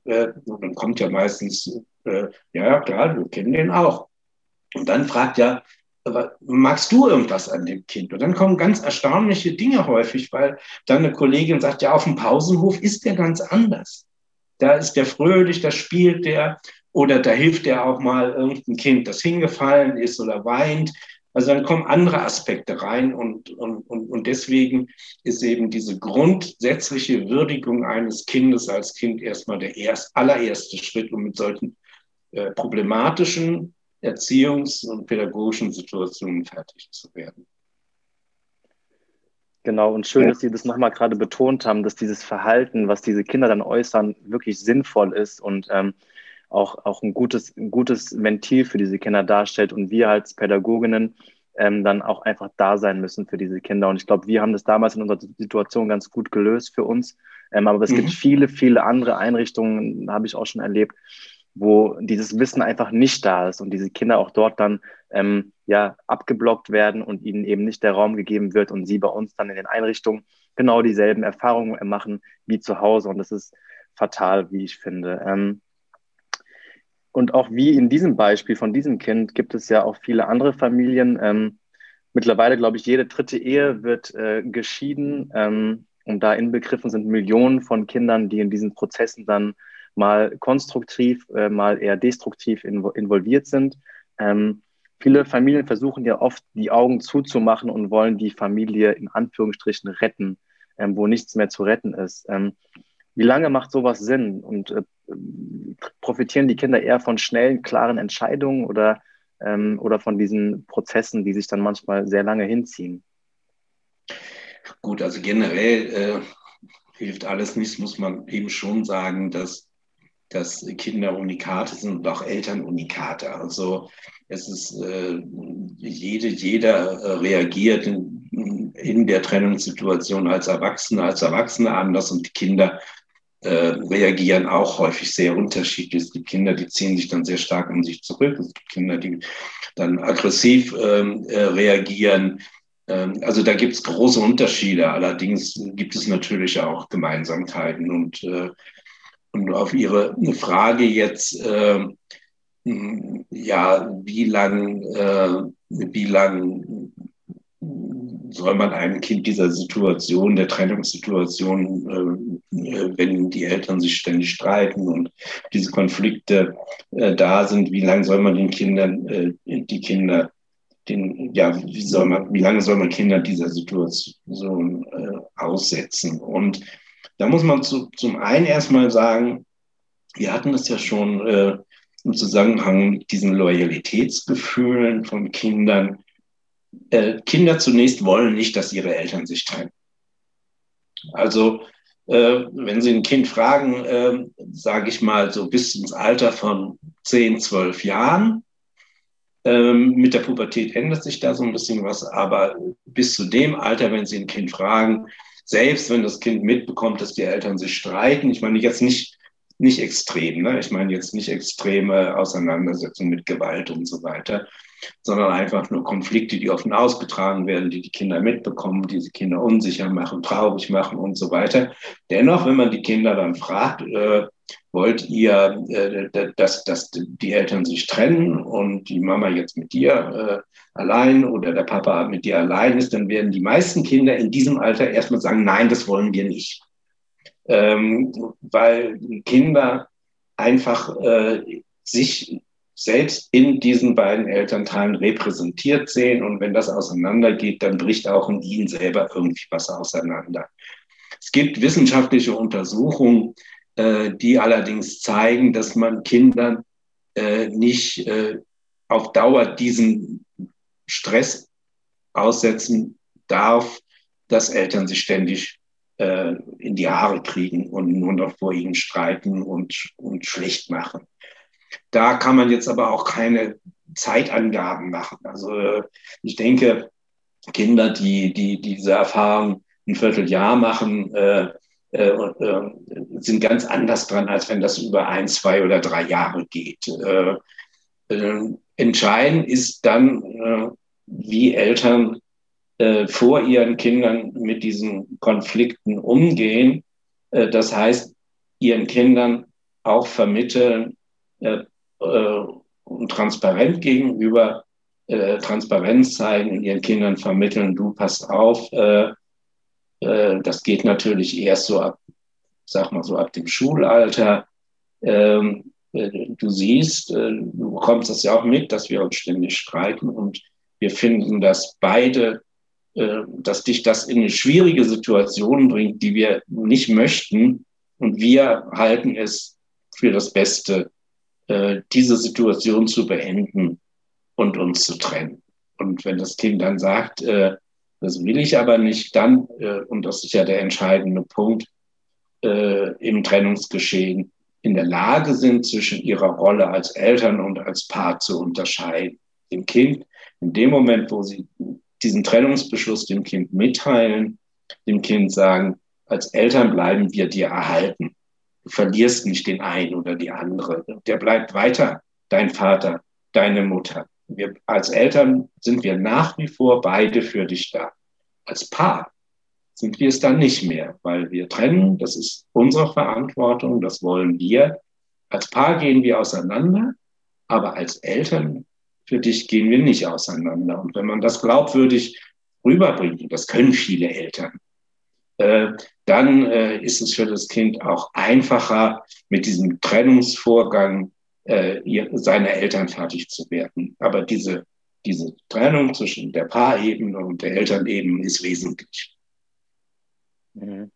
Äh, dann kommt ja meistens, äh, ja klar, wir kennen den auch. Und dann fragt ja, magst du irgendwas an dem Kind? Und dann kommen ganz erstaunliche Dinge häufig, weil dann eine Kollegin sagt, ja, auf dem Pausenhof ist der ganz anders. Da ist der fröhlich, da spielt der oder da hilft der auch mal irgendein Kind, das hingefallen ist oder weint. Also dann kommen andere Aspekte rein und, und, und, und deswegen ist eben diese grundsätzliche Würdigung eines Kindes als Kind erstmal der erst, allererste Schritt, um mit solchen äh, problematischen Erziehungs- und pädagogischen Situationen fertig zu werden. Genau, und schön, dass Sie das nochmal gerade betont haben, dass dieses Verhalten, was diese Kinder dann äußern, wirklich sinnvoll ist und ähm, auch, auch ein, gutes, ein gutes Ventil für diese Kinder darstellt und wir als Pädagoginnen ähm, dann auch einfach da sein müssen für diese Kinder. Und ich glaube, wir haben das damals in unserer Situation ganz gut gelöst für uns. Ähm, aber es mhm. gibt viele, viele andere Einrichtungen, habe ich auch schon erlebt, wo dieses Wissen einfach nicht da ist und diese Kinder auch dort dann ähm, ja abgeblockt werden und ihnen eben nicht der Raum gegeben wird und sie bei uns dann in den Einrichtungen genau dieselben Erfahrungen machen wie zu Hause und das ist fatal, wie ich finde. Ähm, und auch wie in diesem Beispiel von diesem Kind gibt es ja auch viele andere Familien. Ähm, mittlerweile, glaube ich, jede dritte Ehe wird äh, geschieden. Ähm, und da inbegriffen sind Millionen von Kindern, die in diesen Prozessen dann mal konstruktiv, äh, mal eher destruktiv invo involviert sind. Ähm, viele Familien versuchen ja oft, die Augen zuzumachen und wollen die Familie in Anführungsstrichen retten, ähm, wo nichts mehr zu retten ist. Wie lange macht sowas Sinn? Und äh, profitieren die Kinder eher von schnellen, klaren Entscheidungen oder, ähm, oder von diesen Prozessen, die sich dann manchmal sehr lange hinziehen? Gut, also generell äh, hilft alles nichts, muss man eben schon sagen, dass dass Kinder Unikate sind und auch Eltern Unikate. Also es ist äh, jede, jeder äh, reagiert in, in, der Trennungssituation als Erwachsener, als Erwachsene anders und die Kinder äh, reagieren auch häufig sehr unterschiedlich. Es gibt Kinder, die ziehen sich dann sehr stark an sich zurück. Es gibt Kinder, die dann aggressiv ähm, äh, reagieren. Ähm, also da gibt es große Unterschiede. Allerdings gibt es natürlich auch Gemeinsamkeiten und äh, und auf Ihre Frage jetzt, äh, ja, wie lang, äh, wie lang soll man einem Kind dieser Situation, der Trennungssituation, äh, wenn die Eltern sich ständig streiten und diese Konflikte äh, da sind, wie lange soll man den Kindern, äh, die Kinder, den, ja, wie soll man, wie lange soll man Kinder dieser Situation äh, aussetzen? Und da muss man zu, zum einen erstmal sagen, wir hatten es ja schon äh, im Zusammenhang mit diesen Loyalitätsgefühlen von Kindern. Äh, Kinder zunächst wollen nicht, dass ihre Eltern sich trennen. Also äh, wenn Sie ein Kind fragen, äh, sage ich mal so bis ins Alter von 10, 12 Jahren, ähm, mit der Pubertät ändert sich da so ein bisschen was, aber bis zu dem Alter, wenn Sie ein Kind fragen, selbst wenn das Kind mitbekommt, dass die Eltern sich streiten, ich meine jetzt nicht, nicht extrem, ne? ich meine jetzt nicht extreme Auseinandersetzungen mit Gewalt und so weiter, sondern einfach nur Konflikte, die offen ausgetragen werden, die die Kinder mitbekommen, diese Kinder unsicher machen, traurig machen und so weiter. Dennoch, wenn man die Kinder dann fragt, äh, wollt ihr, äh, dass, dass die Eltern sich trennen und die Mama jetzt mit dir äh, allein oder der Papa mit dir allein ist, dann werden die meisten Kinder in diesem Alter erstmal sagen, nein, das wollen wir nicht. Ähm, weil Kinder einfach äh, sich selbst in diesen beiden Elternteilen repräsentiert sehen. Und wenn das auseinandergeht, dann bricht auch in ihnen selber irgendwie was auseinander. Es gibt wissenschaftliche Untersuchungen, äh, die allerdings zeigen, dass man Kindern äh, nicht äh, auf Dauer diesen Stress aussetzen darf, dass Eltern sich ständig in die Haare kriegen und nur noch vor ihnen streiten und, und schlecht machen. Da kann man jetzt aber auch keine Zeitangaben machen. Also äh, ich denke, Kinder, die, die diese Erfahrung ein Vierteljahr machen, äh, äh, äh, sind ganz anders dran, als wenn das über ein, zwei oder drei Jahre geht. Äh, äh entscheidend ist dann, wie Eltern vor ihren Kindern mit diesen Konflikten umgehen. Das heißt, ihren Kindern auch vermitteln äh, äh transparent gegenüber äh, Transparenz zeigen und ihren Kindern vermitteln, du passt auf, äh, das geht natürlich erst so ab, sag mal so ab dem Schulalter. Ähm, du siehst, du bekommst das ja auch mit, dass wir uns ständig streiten und wir finden, dass beide äh, dass dich das in eine schwierige Situation bringt, die wir nicht möchten. Und wir halten es für das Beste, äh, diese Situation zu beenden und uns zu trennen. Und wenn das Kind dann sagt, äh, das will ich aber nicht, dann, und das ist ja der entscheidende Punkt im Trennungsgeschehen, in der Lage sind, zwischen ihrer Rolle als Eltern und als Paar zu unterscheiden. Dem Kind, in dem Moment, wo sie diesen Trennungsbeschluss dem Kind mitteilen, dem Kind sagen, als Eltern bleiben wir dir erhalten. Verlierst nicht den einen oder die andere. Der bleibt weiter, dein Vater, deine Mutter. Wir, als Eltern sind wir nach wie vor beide für dich da. Als Paar sind wir es dann nicht mehr, weil wir trennen, das ist unsere Verantwortung, das wollen wir. Als Paar gehen wir auseinander, aber als Eltern für dich gehen wir nicht auseinander. Und wenn man das glaubwürdig rüberbringt, das können viele Eltern, dann äh, ist es für das Kind auch einfacher, mit diesem Trennungsvorgang äh, seine Eltern fertig zu werden. Aber diese, diese Trennung zwischen der Paarebene und der Elternebene ist wesentlich. Mhm.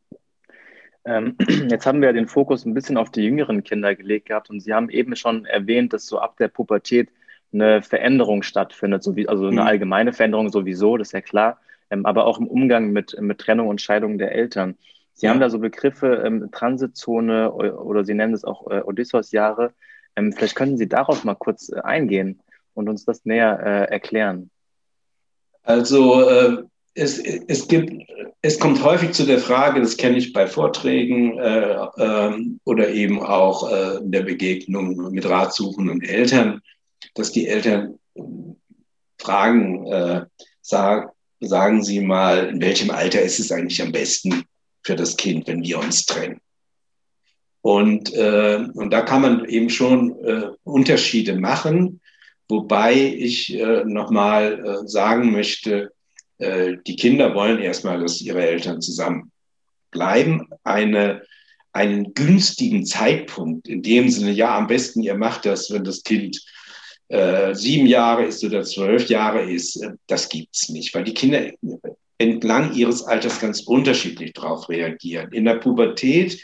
Ähm, jetzt haben wir den Fokus ein bisschen auf die jüngeren Kinder gelegt gehabt und Sie haben eben schon erwähnt, dass so ab der Pubertät eine Veränderung stattfindet, so wie, also eine mhm. allgemeine Veränderung sowieso, das ist ja klar, aber auch im Umgang mit, mit Trennung und Scheidung der Eltern. Sie ja. haben da so Begriffe ähm, Transitzone oder Sie nennen es auch äh, Odysseus-Jahre. Ähm, vielleicht können Sie darauf mal kurz äh, eingehen und uns das näher äh, erklären. Also äh, es, es, gibt, es kommt häufig zu der Frage, das kenne ich bei Vorträgen äh, ähm, oder eben auch äh, in der Begegnung mit ratsuchenden Eltern, dass die Eltern fragen, äh, sag, sagen Sie mal, in welchem Alter ist es eigentlich am besten für das Kind, wenn wir uns trennen? Und, äh, und da kann man eben schon äh, Unterschiede machen, wobei ich äh, nochmal äh, sagen möchte, äh, die Kinder wollen erstmal, dass ihre Eltern zusammen bleiben. Eine, einen günstigen Zeitpunkt, in dem Sinne, ja, am besten ihr macht das, wenn das Kind äh, sieben Jahre ist oder zwölf Jahre ist, äh, das gibt's nicht, weil die Kinder entlang ihres Alters ganz unterschiedlich darauf reagieren. In der Pubertät,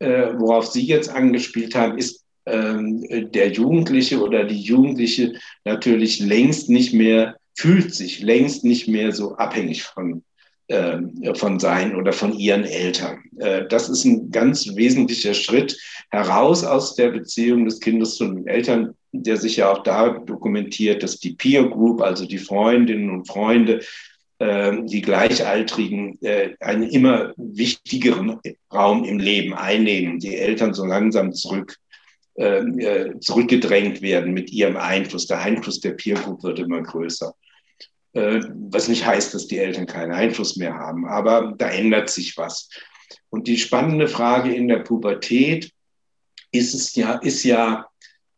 äh, worauf Sie jetzt angespielt haben, ist ähm, der Jugendliche oder die Jugendliche natürlich längst nicht mehr, fühlt sich längst nicht mehr so abhängig von von sein oder von ihren Eltern. Äh, das ist ein ganz wesentlicher Schritt heraus aus der Beziehung des Kindes zu den Eltern, der sich ja auch da dokumentiert, dass die Peer Group, also die Freundinnen und Freunde, ähm, die Gleichaltrigen äh, einen immer wichtigeren Raum im Leben einnehmen, die Eltern so langsam zurück ähm, äh, zurückgedrängt werden mit ihrem Einfluss. Der Einfluss der Peer Group wird immer größer. Äh, was nicht heißt, dass die Eltern keinen Einfluss mehr haben, aber da ändert sich was. Und die spannende Frage in der Pubertät ist es ja, ist ja,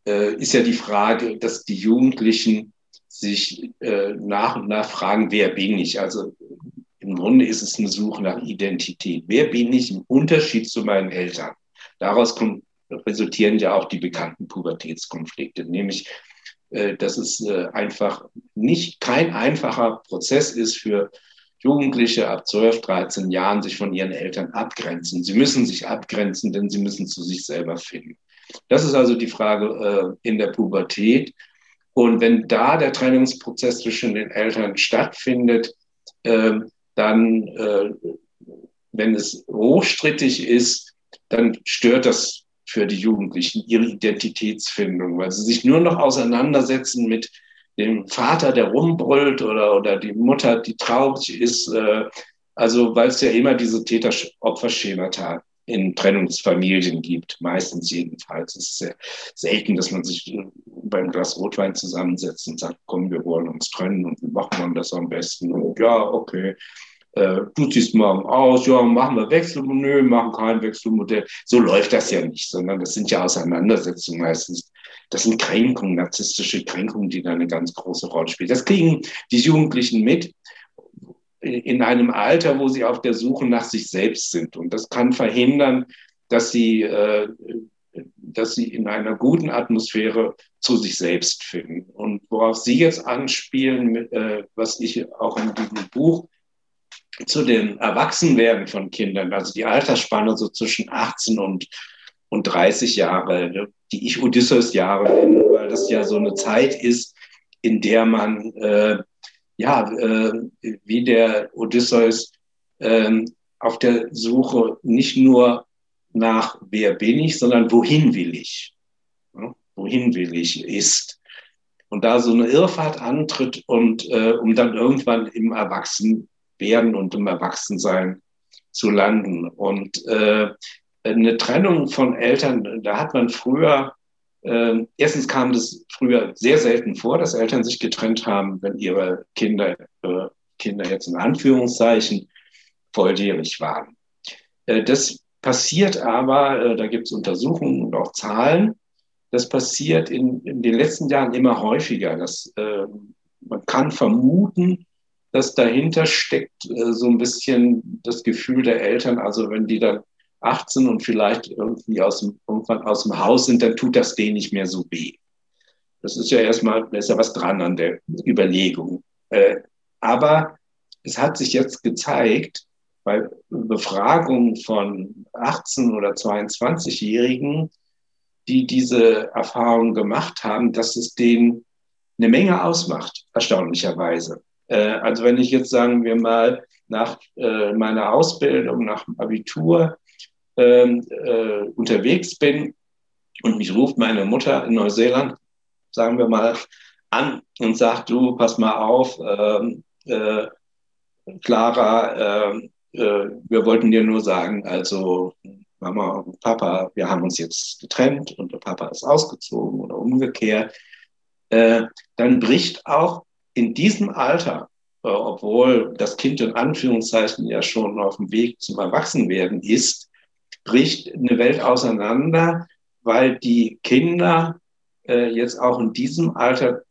äh, ist ja die Frage, dass die Jugendlichen sich äh, nach und nach fragen, wer bin ich? Also im Grunde ist es eine Suche nach Identität. Wer bin ich im Unterschied zu meinen Eltern? Daraus kommt, resultieren ja auch die bekannten Pubertätskonflikte, nämlich dass es äh, einfach nicht kein einfacher Prozess ist für Jugendliche ab 12, 13 Jahren sich von ihren Eltern abgrenzen. Sie müssen sich abgrenzen, denn sie müssen zu sich selber finden. Das ist also die Frage äh, in der Pubertät. Und wenn da der Trennungsprozess zwischen den Eltern stattfindet, äh, dann, äh, wenn es hochstrittig ist, dann stört das für die Jugendlichen, ihre Identitätsfindung, weil sie sich nur noch auseinandersetzen mit dem Vater, der rumbrüllt oder, oder die Mutter, die traurig ist. Äh, also weil es ja immer diese Täter-Opfer-Schemata in Trennungsfamilien gibt, meistens jedenfalls. Es ist sehr selten, dass man sich beim Glas Rotwein zusammensetzt und sagt, komm, wir wollen uns trennen und wie machen wir das am besten? Und ja, okay. Äh, du ziehst morgen aus, ja, machen wir Wechselmodell, machen kein Wechselmodell. So läuft das ja nicht, sondern das sind ja Auseinandersetzungen meistens. Das sind Kränkungen, narzisstische Kränkungen, die da eine ganz große Rolle spielen. Das kriegen die Jugendlichen mit in einem Alter, wo sie auf der Suche nach sich selbst sind. Und das kann verhindern, dass sie, äh, dass sie in einer guten Atmosphäre zu sich selbst finden. Und worauf Sie jetzt anspielen, äh, was ich auch in diesem Buch zu dem Erwachsenwerden von Kindern, also die Altersspanne so zwischen 18 und, und 30 Jahre, ne, die ich Odysseus-Jahre nenne, weil das ja so eine Zeit ist, in der man äh, ja, äh, wie der Odysseus äh, auf der Suche nicht nur nach wer bin ich, sondern wohin will ich? Ja, wohin will ich ist. Und da so eine Irrfahrt antritt und äh, um dann irgendwann im Erwachsenwerden und im Erwachsensein zu landen. Und äh, eine Trennung von Eltern, da hat man früher ähm, erstens kam das früher sehr selten vor, dass Eltern sich getrennt haben, wenn ihre Kinder, äh, Kinder jetzt in Anführungszeichen volljährig waren. Äh, das passiert aber, äh, da gibt es Untersuchungen und auch Zahlen, das passiert in, in den letzten Jahren immer häufiger. Das, äh, man kann vermuten, dass dahinter steckt äh, so ein bisschen das Gefühl der Eltern, also wenn die dann 18 und vielleicht irgendwie aus dem, irgendwann aus dem Haus sind, dann tut das denen nicht mehr so weh. Das ist ja erstmal, da ist ja was dran an der Überlegung. Äh, aber es hat sich jetzt gezeigt, bei Befragungen von 18 oder 22-Jährigen, die diese Erfahrung gemacht haben, dass es denen eine Menge ausmacht, erstaunlicherweise. Äh, also wenn ich jetzt sagen wir mal nach äh, meiner Ausbildung, nach dem Abitur, ähm, äh, unterwegs bin und mich ruft meine Mutter in Neuseeland, sagen wir mal, an und sagt, du, pass mal auf, ähm, äh, Clara, äh, äh, wir wollten dir nur sagen, also Mama und Papa, wir haben uns jetzt getrennt und der Papa ist ausgezogen oder umgekehrt, äh, dann bricht auch in diesem Alter, äh, obwohl das Kind in Anführungszeichen ja schon auf dem Weg zum Erwachsenwerden ist, bricht eine Welt auseinander, weil die Kinder äh, jetzt auch in diesem Alter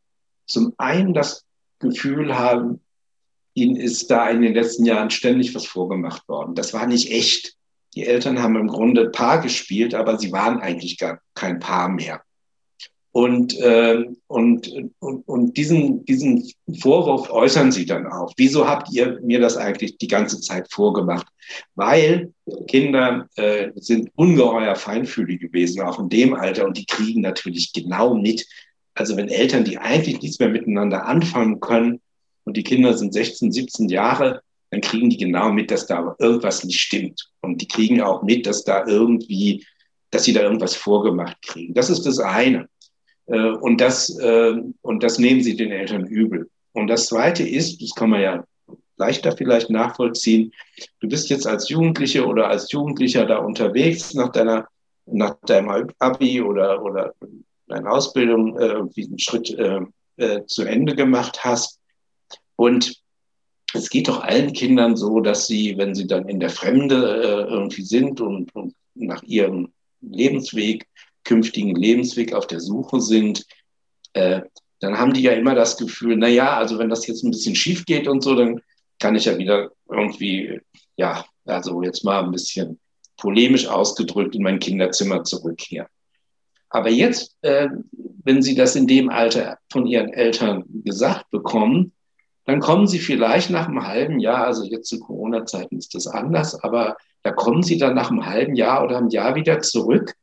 zum einen das Gefühl haben, ihnen ist da in den letzten Jahren ständig was vorgemacht worden. Das war nicht echt. Die Eltern haben im Grunde Paar gespielt, aber sie waren eigentlich gar kein Paar mehr. Und, äh, und, und, und diesen, diesen Vorwurf äußern sie dann auch. Wieso habt ihr mir das eigentlich die ganze Zeit vorgemacht? Weil Kinder äh, sind ungeheuer feinfühlig gewesen, auch in dem Alter, und die kriegen natürlich genau mit. Also wenn Eltern, die eigentlich nichts mehr miteinander anfangen können, und die Kinder sind 16, 17 Jahre, dann kriegen die genau mit, dass da irgendwas nicht stimmt. Und die kriegen auch mit, dass da irgendwie, dass sie da irgendwas vorgemacht kriegen. Das ist das eine. Äh, und, das, äh, und das nehmen sie den Eltern übel. Und das Zweite ist, das kann man ja leichter vielleicht nachvollziehen, du bist jetzt als Jugendliche oder als Jugendlicher da unterwegs nach deiner nach deinem Abi oder, oder deiner Ausbildung äh, diesen Schritt äh, äh, zu Ende gemacht hast. Und es geht doch allen Kindern so, dass sie, wenn sie dann in der Fremde äh, irgendwie sind und, und nach ihrem Lebensweg künftigen Lebensweg auf der Suche sind, äh, dann haben die ja immer das Gefühl, na ja, also wenn das jetzt ein bisschen schief geht und so, dann kann ich ja wieder irgendwie, ja, also jetzt mal ein bisschen polemisch ausgedrückt in mein Kinderzimmer zurückkehren. Aber jetzt, äh, wenn Sie das in dem Alter von Ihren Eltern gesagt bekommen, dann kommen Sie vielleicht nach einem halben Jahr, also jetzt zu Corona-Zeiten ist das anders, aber da kommen Sie dann nach einem halben Jahr oder einem Jahr wieder zurück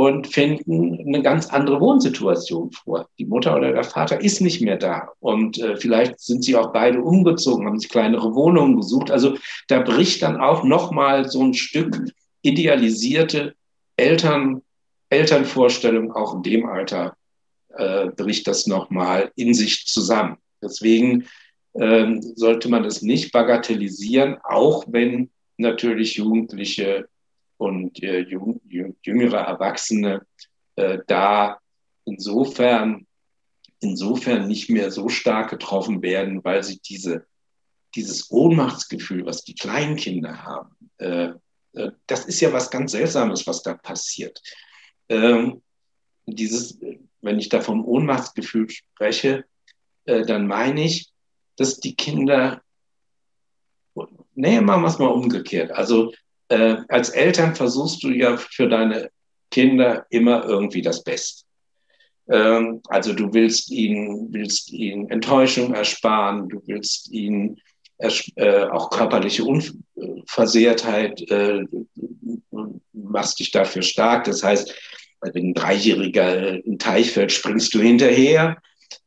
und finden eine ganz andere Wohnsituation vor. Die Mutter oder der Vater ist nicht mehr da und äh, vielleicht sind sie auch beide umgezogen, haben sich kleinere Wohnungen gesucht. Also da bricht dann auch noch mal so ein Stück idealisierte Eltern Elternvorstellung auch in dem Alter äh, bricht das noch mal in sich zusammen. Deswegen ähm, sollte man das nicht bagatellisieren, auch wenn natürlich Jugendliche und äh, jüngere Erwachsene äh, da insofern, insofern nicht mehr so stark getroffen werden, weil sie diese, dieses Ohnmachtsgefühl, was die Kleinkinder haben, äh, äh, das ist ja was ganz Seltsames, was da passiert. Ähm, dieses, wenn ich da vom Ohnmachtsgefühl spreche, äh, dann meine ich, dass die Kinder, nee, machen wir es mal umgekehrt. Also äh, als Eltern versuchst du ja für deine Kinder immer irgendwie das Beste. Ähm, also du willst ihnen, willst ihnen Enttäuschung ersparen, du willst ihnen äh, auch körperliche Unversehrtheit, äh, machst dich dafür stark. Das heißt, wenn ein Dreijähriger in Teich fällt, springst du hinterher.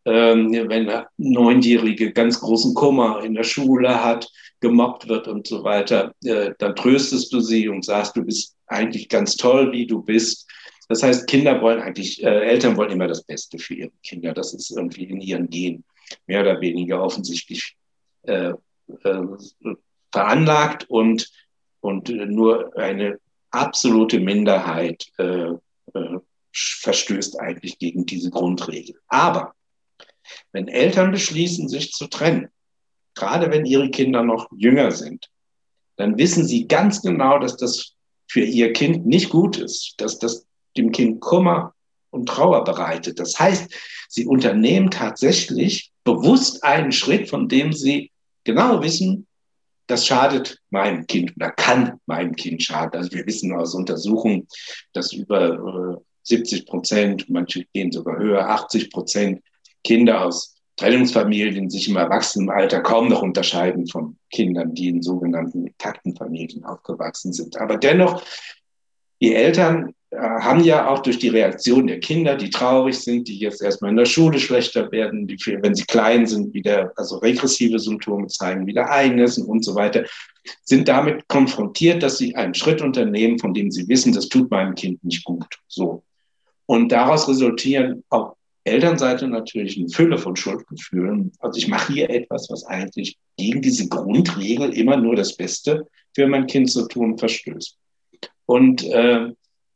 Ähm, wenn ein Neunjährige ganz großen Kummer in der Schule hat, gemobbt wird und so weiter, äh, dann tröstest du sie und sagst, du bist eigentlich ganz toll, wie du bist. Das heißt, Kinder wollen eigentlich, äh, Eltern wollen immer das Beste für ihre Kinder. Das ist irgendwie in ihren Genen mehr oder weniger offensichtlich äh, äh, veranlagt und, und nur eine absolute Minderheit äh, äh, verstößt eigentlich gegen diese Grundregel. Aber wenn Eltern beschließen, sich zu trennen, gerade wenn ihre Kinder noch jünger sind, dann wissen sie ganz genau, dass das für ihr Kind nicht gut ist, dass das dem Kind Kummer und Trauer bereitet. Das heißt, sie unternehmen tatsächlich bewusst einen Schritt, von dem sie genau wissen, das schadet meinem Kind oder kann meinem Kind schaden. Also wir wissen aus Untersuchungen, dass über 70 äh, Prozent, manche gehen sogar höher, 80 Prozent Kinder aus Trennungsfamilien sich im Erwachsenenalter kaum noch unterscheiden von Kindern, die in sogenannten intakten Familien aufgewachsen sind. Aber dennoch, die Eltern äh, haben ja auch durch die Reaktion der Kinder, die traurig sind, die jetzt erstmal in der Schule schlechter werden, die, wenn sie klein sind, wieder, also regressive Symptome zeigen, wieder Einessen und so weiter, sind damit konfrontiert, dass sie einen Schritt unternehmen, von dem sie wissen, das tut meinem Kind nicht gut. So. Und daraus resultieren auf Elternseite natürlich eine Fülle von Schuldgefühlen. Also ich mache hier etwas, was eigentlich gegen diese Grundregel immer nur das Beste für mein Kind zu tun verstößt. Und äh,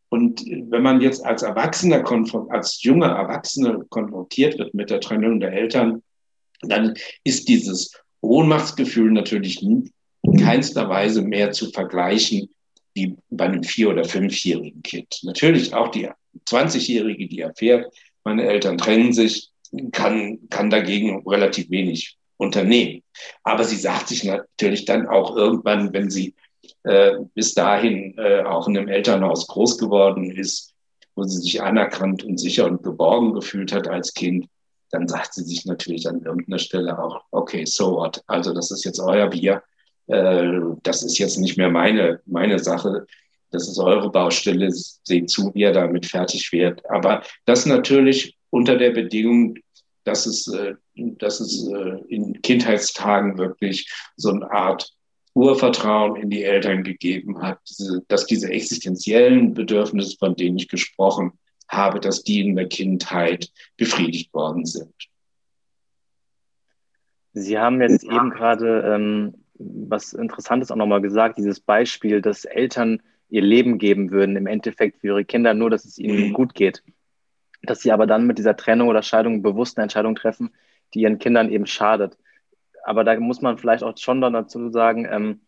und wenn man jetzt als Erwachsener, als junger Erwachsene konfrontiert wird mit der Trennung der Eltern, dann ist dieses Ohnmachtsgefühl natürlich in keinster Weise mehr zu vergleichen wie bei einem vier- oder fünfjährigen Kind. Natürlich auch die 20-Jährige, die erfährt, meine Eltern trennen sich, kann, kann dagegen relativ wenig unternehmen. Aber sie sagt sich natürlich dann auch irgendwann, wenn sie äh, bis dahin äh, auch in einem Elternhaus groß geworden ist, wo sie sich anerkannt und sicher und geborgen gefühlt hat als Kind, dann sagt sie sich natürlich an irgendeiner Stelle auch, okay, so what? Also das ist jetzt euer Bier. Äh, das ist jetzt nicht mehr meine, meine Sache. Das ist eure Baustelle. Seht zu, wie ihr damit fertig wird. Aber das natürlich unter der Bedingung, dass es, äh, dass es äh, in Kindheitstagen wirklich so eine Art Urvertrauen in die Eltern gegeben hat, dass diese existenziellen Bedürfnisse, von denen ich gesprochen habe, dass die in der Kindheit befriedigt worden sind. Sie haben jetzt ja. eben gerade ähm, was Interessantes auch nochmal gesagt, dieses Beispiel, dass Eltern ihr Leben geben würden, im Endeffekt für ihre Kinder, nur dass es ihnen mhm. gut geht. Dass sie aber dann mit dieser Trennung oder Scheidung bewusst eine Entscheidung treffen, die ihren Kindern eben schadet aber da muss man vielleicht auch schon dann dazu sagen, ähm,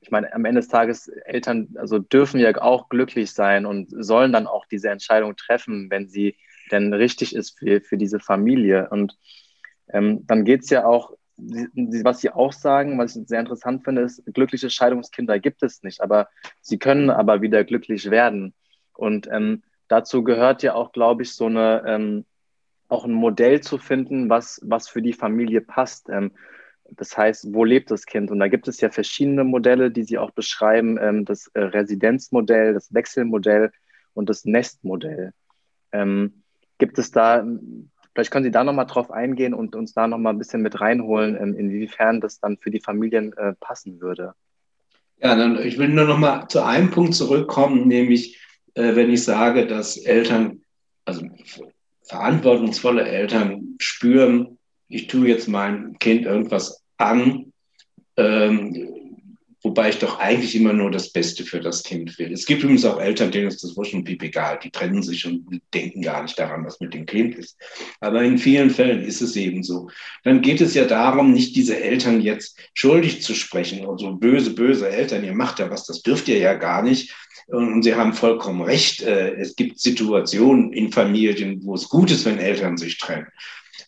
ich meine, am Ende des Tages, Eltern also dürfen ja auch glücklich sein und sollen dann auch diese Entscheidung treffen, wenn sie denn richtig ist für, für diese Familie. Und ähm, dann geht es ja auch, was Sie auch sagen, was ich sehr interessant finde, ist, glückliche Scheidungskinder gibt es nicht, aber sie können aber wieder glücklich werden. Und ähm, dazu gehört ja auch, glaube ich, so eine, ähm, auch ein Modell zu finden, was, was für die Familie passt. Ähm, das heißt, wo lebt das Kind? Und da gibt es ja verschiedene Modelle, die Sie auch beschreiben, ähm, das äh, Residenzmodell, das Wechselmodell und das Nestmodell. Ähm, gibt es da, vielleicht können Sie da nochmal drauf eingehen und uns da nochmal ein bisschen mit reinholen, ähm, inwiefern das dann für die Familien äh, passen würde? Ja, dann, ich will nur nochmal zu einem Punkt zurückkommen, nämlich äh, wenn ich sage, dass Eltern, also verantwortungsvolle Eltern spüren, ich tue jetzt meinem Kind irgendwas an, ähm, wobei ich doch eigentlich immer nur das Beste für das Kind will. Es gibt übrigens auch Eltern, denen ist das wurscht und piep egal. Die trennen sich und denken gar nicht daran, was mit dem Kind ist. Aber in vielen Fällen ist es eben so. Dann geht es ja darum, nicht diese Eltern jetzt schuldig zu sprechen und so böse, böse Eltern, ihr macht ja was, das dürft ihr ja gar nicht. Und Sie haben vollkommen recht. Äh, es gibt Situationen in Familien, wo es gut ist, wenn Eltern sich trennen.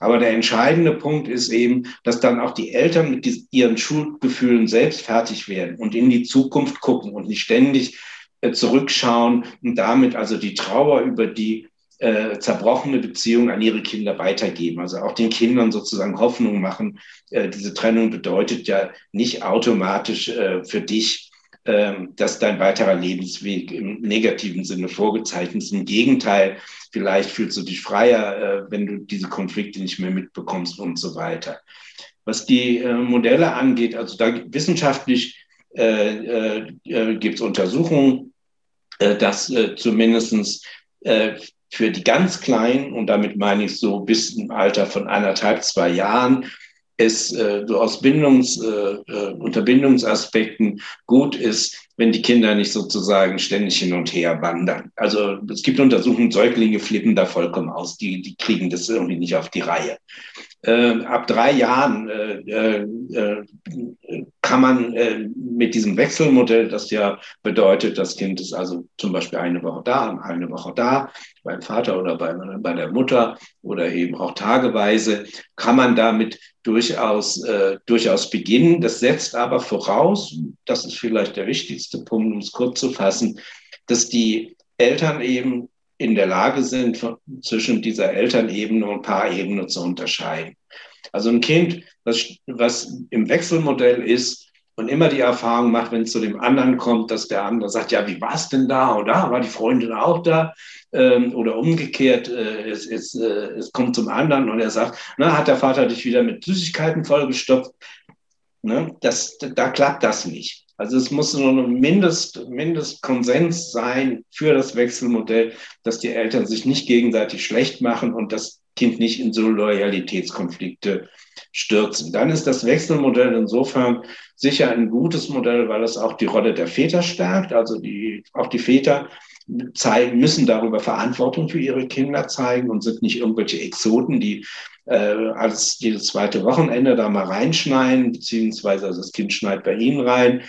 Aber der entscheidende Punkt ist eben, dass dann auch die Eltern mit ihren Schuldgefühlen selbst fertig werden und in die Zukunft gucken und nicht ständig äh, zurückschauen und damit also die Trauer über die äh, zerbrochene Beziehung an ihre Kinder weitergeben. Also auch den Kindern sozusagen Hoffnung machen. Äh, diese Trennung bedeutet ja nicht automatisch äh, für dich, ähm, dass dein weiterer Lebensweg im negativen Sinne vorgezeichnet ist. Im Gegenteil, vielleicht fühlst du dich freier, äh, wenn du diese Konflikte nicht mehr mitbekommst und so weiter. Was die äh, Modelle angeht, also da wissenschaftlich äh, äh, gibt es Untersuchungen, äh, dass äh, zumindest äh, für die ganz Kleinen, und damit meine ich so bis im Alter von anderthalb, zwei Jahren, es äh, so aus Bindungs, äh, äh, unter Bindungsaspekten gut ist, wenn die Kinder nicht sozusagen ständig hin und her wandern. Also es gibt Untersuchungen, Säuglinge flippen da vollkommen aus, die, die kriegen das irgendwie nicht auf die Reihe. Äh, ab drei Jahren äh, äh, äh kann man äh, mit diesem Wechselmodell, das ja bedeutet, das Kind ist also zum Beispiel eine Woche da, eine Woche da, beim Vater oder bei, bei der Mutter oder eben auch tageweise, kann man damit durchaus, äh, durchaus beginnen. Das setzt aber voraus, das ist vielleicht der wichtigste Punkt, um es kurz zu fassen, dass die Eltern eben in der Lage sind, zwischen dieser Elternebene und Paarebene zu unterscheiden. Also ein Kind, was, was im Wechselmodell ist und immer die Erfahrung macht, wenn es zu dem anderen kommt, dass der andere sagt, ja, wie war es denn da? Oder war die Freundin auch da? Ähm, oder umgekehrt, äh, es, es, äh, es kommt zum anderen und er sagt, na, hat der Vater dich wieder mit Süßigkeiten vollgestopft? Ne? Das, da klappt das nicht. Also es muss nur ein Mindest, Mindestkonsens sein für das Wechselmodell, dass die Eltern sich nicht gegenseitig schlecht machen und das Kind nicht in so Loyalitätskonflikte stürzen. Dann ist das Wechselmodell insofern sicher ein gutes Modell, weil es auch die Rolle der Väter stärkt. Also die, auch die Väter zeigen, müssen darüber Verantwortung für ihre Kinder zeigen und sind nicht irgendwelche Exoten, die äh, als jedes zweite Wochenende da mal reinschneiden, beziehungsweise also das Kind schneit bei ihnen rein.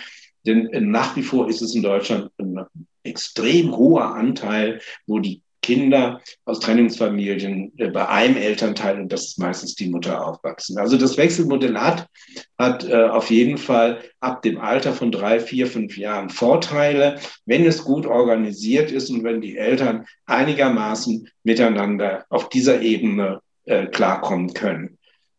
Denn äh, nach wie vor ist es in Deutschland ein extrem hoher Anteil, wo die Kinder aus Trennungsfamilien äh, bei einem Elternteil, und das ist meistens die Mutter, aufwachsen. Also das Wechselmodell hat, hat äh, auf jeden Fall ab dem Alter von drei, vier, fünf Jahren Vorteile, wenn es gut organisiert ist und wenn die Eltern einigermaßen miteinander auf dieser Ebene äh, klarkommen können.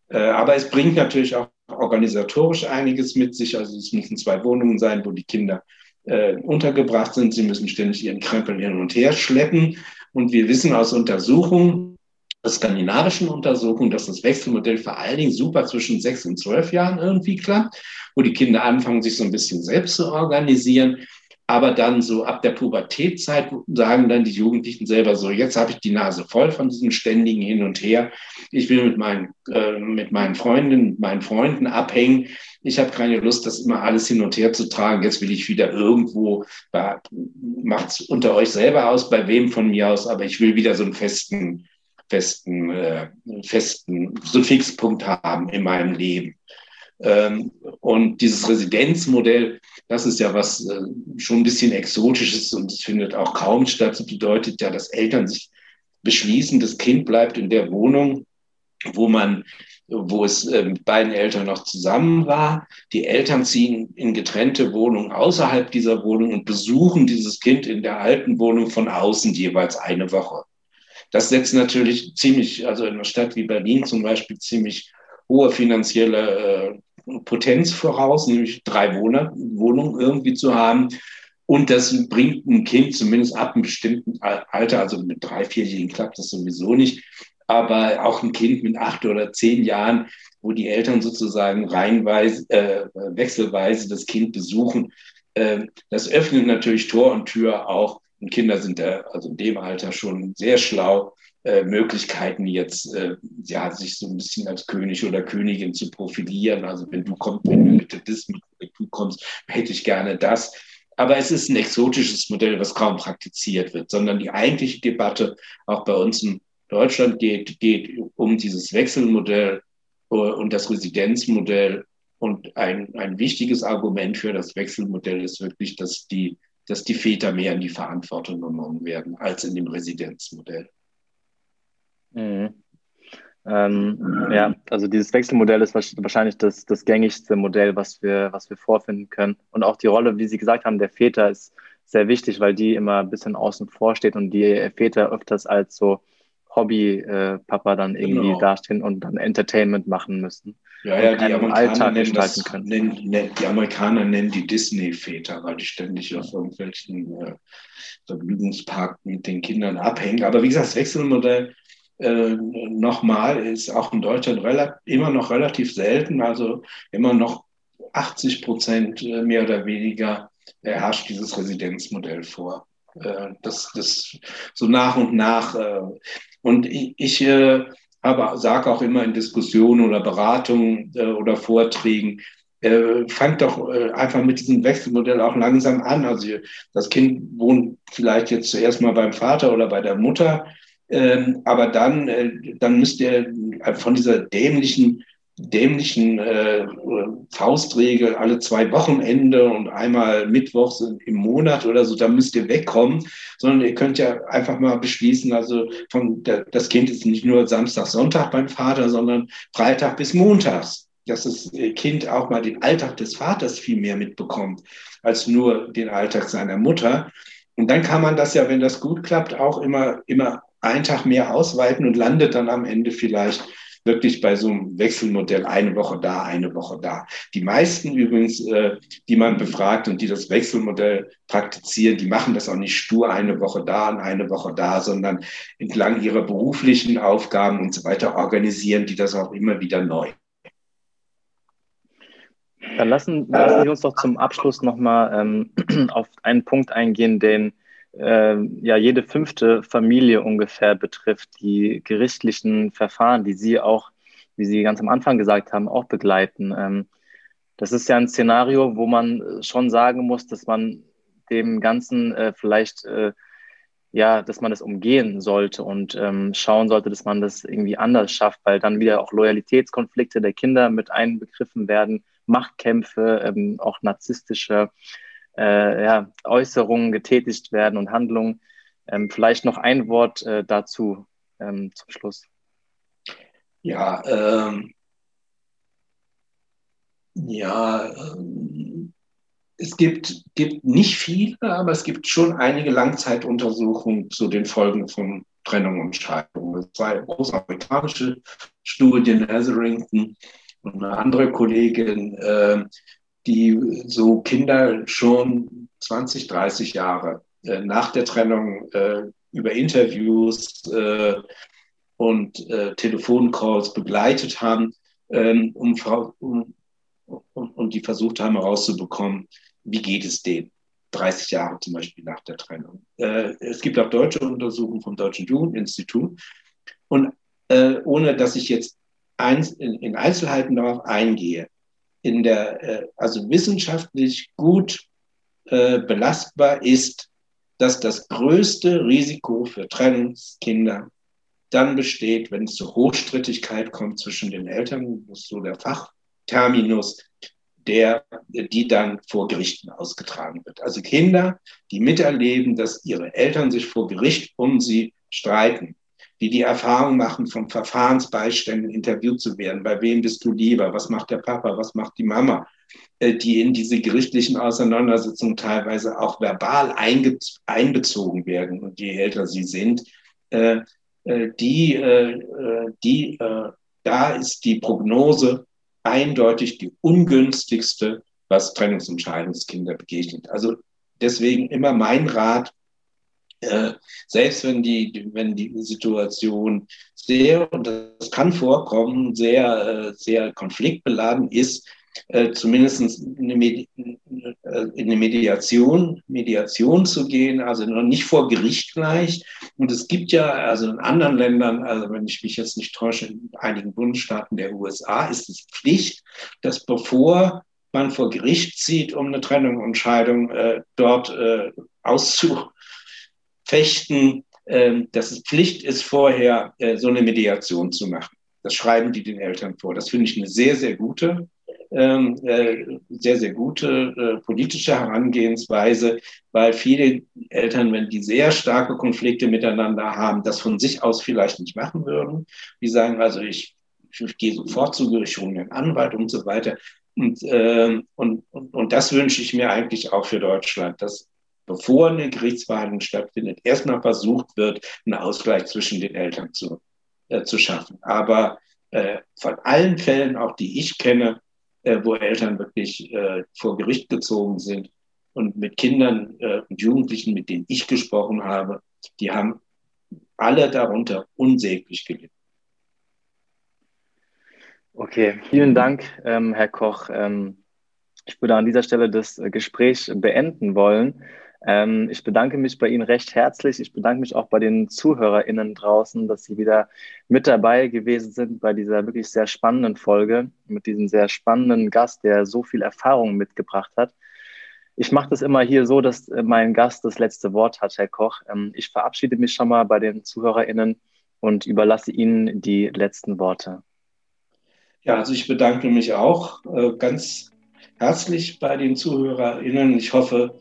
Äh, aber es bringt natürlich auch organisatorisch einiges mit sich. Also es müssen zwei Wohnungen sein, wo die Kinder äh, untergebracht sind. Sie müssen ständig ihren Krempel hin und her schleppen. Und wir wissen aus Untersuchungen, aus skandinavischen Untersuchungen, dass das Wechselmodell vor allen Dingen super zwischen sechs und zwölf Jahren irgendwie klappt, wo die Kinder anfangen, sich so ein bisschen selbst zu organisieren. Aber dann so ab der Pubertätzeit sagen dann die Jugendlichen selber so, jetzt habe ich die Nase voll von diesem ständigen Hin und Her. Ich will mit meinen, äh, mit meinen Freundinnen, meinen Freunden abhängen ich habe keine Lust, das immer alles hin und her zu tragen. Jetzt will ich wieder irgendwo, macht es unter euch selber aus, bei wem von mir aus, aber ich will wieder so einen festen, festen, äh, festen, so einen Fixpunkt haben in meinem Leben. Ähm, und dieses Residenzmodell, das ist ja was äh, schon ein bisschen exotisches und es findet auch kaum statt. Das bedeutet ja, dass Eltern sich beschließen, das Kind bleibt in der Wohnung, wo man wo es äh, mit beiden Eltern noch zusammen war. Die Eltern ziehen in getrennte Wohnungen außerhalb dieser Wohnung und besuchen dieses Kind in der alten Wohnung von außen jeweils eine Woche. Das setzt natürlich ziemlich, also in einer Stadt wie Berlin zum Beispiel, ziemlich hohe finanzielle äh, Potenz voraus, nämlich drei Wohnungen irgendwie zu haben. Und das bringt ein Kind zumindest ab einem bestimmten Alter, also mit drei, vierjährigen klappt das sowieso nicht, aber auch ein Kind mit acht oder zehn Jahren, wo die Eltern sozusagen reihenweise, äh, wechselweise das Kind besuchen, äh, das öffnet natürlich Tor und Tür auch. Und Kinder sind da also in dem Alter schon sehr schlau, äh, Möglichkeiten jetzt äh, ja sich so ein bisschen als König oder Königin zu profilieren. Also wenn du kommst, wenn du Methodist mitbringst, du kommst, hätte ich gerne das. Aber es ist ein exotisches Modell, was kaum praktiziert wird, sondern die eigentliche Debatte auch bei uns in Deutschland geht, geht um dieses Wechselmodell äh, und das Residenzmodell. Und ein, ein wichtiges Argument für das Wechselmodell ist wirklich, dass die, dass die Väter mehr in die Verantwortung genommen werden als in dem Residenzmodell. Mhm. Ähm, ja, also dieses Wechselmodell ist wahrscheinlich das, das gängigste Modell, was wir, was wir vorfinden können. Und auch die Rolle, wie Sie gesagt haben, der Väter ist sehr wichtig, weil die immer ein bisschen außen vor steht und die Väter öfters als so Hobby-Papa äh, dann irgendwie genau. dastehen und dann Entertainment machen müssen. Ja, ja, die Amerikaner, nennen das, nennen, nennen, die Amerikaner nennen die Disney-Väter, weil die ständig auf irgendwelchen äh, Vergnügungspark mit den Kindern abhängen. Aber wie gesagt, das Wechselmodell äh, nochmal ist auch in Deutschland immer noch relativ selten, also immer noch 80 Prozent äh, mehr oder weniger herrscht dieses Residenzmodell vor. Äh, das, das so nach und nach. Äh, und ich, ich äh, aber sage auch immer in Diskussionen oder Beratungen oder Vorträgen, äh, fangt doch äh, einfach mit diesem Wechselmodell auch langsam an. Also das Kind wohnt vielleicht jetzt zuerst mal beim Vater oder bei der Mutter, ähm, aber dann, äh, dann müsst ihr von dieser dämlichen dämlichen äh, Faustregel alle zwei Wochenende und einmal Mittwochs im Monat oder so, da müsst ihr wegkommen, sondern ihr könnt ja einfach mal beschließen, also von das Kind ist nicht nur Samstag, Sonntag beim Vater, sondern Freitag bis Montags. Dass das Kind auch mal den Alltag des Vaters viel mehr mitbekommt, als nur den Alltag seiner Mutter. Und dann kann man das ja, wenn das gut klappt, auch immer, immer einen Tag mehr ausweiten und landet dann am Ende vielleicht wirklich bei so einem Wechselmodell eine Woche da, eine Woche da. Die meisten übrigens, äh, die man befragt und die das Wechselmodell praktizieren, die machen das auch nicht stur eine Woche da und eine Woche da, sondern entlang ihrer beruflichen Aufgaben und so weiter organisieren die das auch immer wieder neu. Dann lassen, lassen Sie uns doch zum Abschluss nochmal ähm, auf einen Punkt eingehen, den äh, ja jede fünfte Familie ungefähr betrifft, die gerichtlichen Verfahren, die Sie auch, wie Sie ganz am Anfang gesagt haben, auch begleiten. Ähm, das ist ja ein Szenario, wo man schon sagen muss, dass man dem Ganzen äh, vielleicht äh, ja, dass man das umgehen sollte und ähm, schauen sollte, dass man das irgendwie anders schafft, weil dann wieder auch Loyalitätskonflikte der Kinder mit einbegriffen werden, Machtkämpfe, ähm, auch narzisstische äh, ja, Äußerungen getätigt werden und Handlungen. Ähm, vielleicht noch ein Wort äh, dazu ähm, zum Schluss. Ja, ähm, ja, ähm, es gibt, gibt nicht viele, aber es gibt schon einige Langzeituntersuchungen zu den Folgen von Trennung und Scheidung. Zwei große amerikanische Studien, Hetherington und eine andere Kollegin, äh, die so Kinder schon 20, 30 Jahre äh, nach der Trennung äh, über Interviews äh, und äh, Telefoncalls begleitet haben, ähm, um, um, um, und die versucht haben herauszubekommen, wie geht es denen. 30 Jahre zum Beispiel nach der Trennung. Äh, es gibt auch deutsche Untersuchungen vom Deutschen Jugendinstitut. Und äh, ohne dass ich jetzt in, in Einzelheiten darauf eingehe, in der, äh, also wissenschaftlich gut äh, belastbar ist, dass das größte Risiko für Trennungskinder dann besteht, wenn es zur Hochstrittigkeit kommt zwischen den Eltern, das ist so der Fachterminus, der, die dann vor Gerichten ausgetragen wird. Also Kinder, die miterleben, dass ihre Eltern sich vor Gericht um sie streiten, die die Erfahrung machen, von Verfahrensbeiständen interviewt zu werden. Bei wem bist du lieber? Was macht der Papa? Was macht die Mama? Äh, die in diese gerichtlichen Auseinandersetzungen teilweise auch verbal einbezogen werden. Und je älter sie sind, äh, äh, die, die, da ist die Prognose eindeutig die ungünstigste, was Trennungsentscheidungskinder begegnet. Also deswegen immer mein Rat, äh, selbst wenn die, wenn die Situation sehr, und das kann vorkommen, sehr, äh, sehr konfliktbeladen ist, äh, zumindest in eine Mediation, Mediation zu gehen, also noch nicht vor Gericht gleich. Und es gibt ja, also in anderen Ländern, also wenn ich mich jetzt nicht täusche, in einigen Bundesstaaten der USA ist es Pflicht, dass bevor man vor Gericht zieht, um eine Trennung und Scheidung äh, dort äh, auszufechten, äh, dass es Pflicht ist, vorher äh, so eine Mediation zu machen. Das schreiben die den Eltern vor. Das finde ich eine sehr, sehr gute ähm, äh, sehr, sehr gute äh, politische Herangehensweise, weil viele Eltern, wenn die sehr starke Konflikte miteinander haben, das von sich aus vielleicht nicht machen würden. Die sagen also, ich, ich gehe sofort zu Gericht, hole einen Anwalt und so weiter. Und, äh, und, und, und das wünsche ich mir eigentlich auch für Deutschland, dass bevor eine Gerichtsverhandlung stattfindet, erstmal versucht wird, einen Ausgleich zwischen den Eltern zu, äh, zu schaffen. Aber äh, von allen Fällen, auch die ich kenne, äh, wo Eltern wirklich äh, vor Gericht gezogen sind. Und mit Kindern äh, und Jugendlichen, mit denen ich gesprochen habe, die haben alle darunter unsäglich gelitten. Okay, vielen Dank, ähm, Herr Koch. Ähm, ich würde an dieser Stelle das Gespräch beenden wollen. Ähm, ich bedanke mich bei Ihnen recht herzlich. Ich bedanke mich auch bei den ZuhörerInnen draußen, dass Sie wieder mit dabei gewesen sind bei dieser wirklich sehr spannenden Folge mit diesem sehr spannenden Gast, der so viel Erfahrung mitgebracht hat. Ich mache das immer hier so, dass äh, mein Gast das letzte Wort hat, Herr Koch. Ähm, ich verabschiede mich schon mal bei den ZuhörerInnen und überlasse Ihnen die letzten Worte. Ja, also ich bedanke mich auch äh, ganz herzlich bei den ZuhörerInnen. Ich hoffe,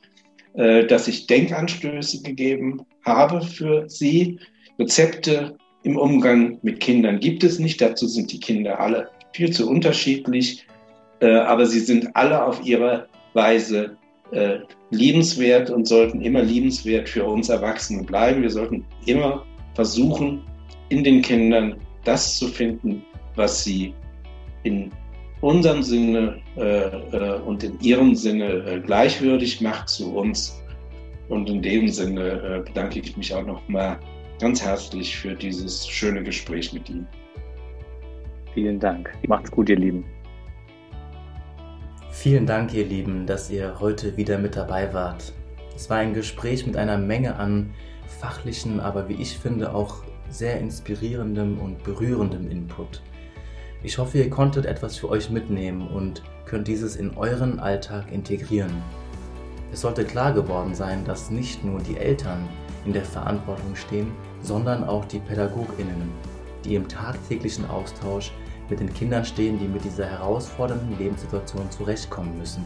äh, dass ich Denkanstöße gegeben habe für Sie. Rezepte im Umgang mit Kindern gibt es nicht. Dazu sind die Kinder alle viel zu unterschiedlich. Äh, aber sie sind alle auf ihre Weise äh, liebenswert und sollten immer liebenswert für uns Erwachsene bleiben. Wir sollten immer versuchen, in den Kindern das zu finden, was sie in unserem Sinne äh, äh, und in ihrem Sinne äh, gleichwürdig macht zu uns. Und in dem Sinne äh, bedanke ich mich auch nochmal ganz herzlich für dieses schöne Gespräch mit Ihnen. Vielen Dank. Macht's gut, ihr Lieben. Vielen Dank, ihr Lieben, dass ihr heute wieder mit dabei wart. Es war ein Gespräch mit einer Menge an fachlichen, aber wie ich finde auch sehr inspirierendem und berührendem Input. Ich hoffe, ihr konntet etwas für euch mitnehmen und könnt dieses in euren Alltag integrieren. Es sollte klar geworden sein, dass nicht nur die Eltern in der Verantwortung stehen, sondern auch die Pädagoginnen, die im tagtäglichen Austausch mit den Kindern stehen, die mit dieser herausfordernden Lebenssituation zurechtkommen müssen.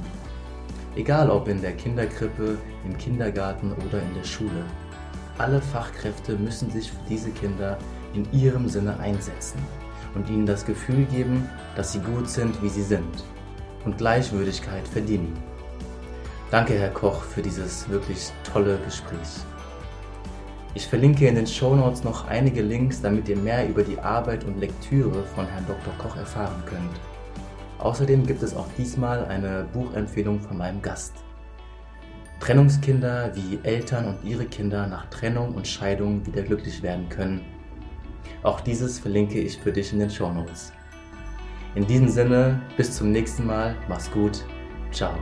Egal ob in der Kinderkrippe, im Kindergarten oder in der Schule. Alle Fachkräfte müssen sich für diese Kinder in ihrem Sinne einsetzen und ihnen das Gefühl geben, dass sie gut sind, wie sie sind und Gleichwürdigkeit verdienen. Danke, Herr Koch, für dieses wirklich tolle Gespräch. Ich verlinke in den Show Notes noch einige Links, damit ihr mehr über die Arbeit und Lektüre von Herrn Dr. Koch erfahren könnt. Außerdem gibt es auch diesmal eine Buchempfehlung von meinem Gast. Trennungskinder, wie Eltern und ihre Kinder nach Trennung und Scheidung wieder glücklich werden können auch dieses verlinke ich für dich in den Show Notes. In diesem Sinne, bis zum nächsten Mal, mach's gut, ciao.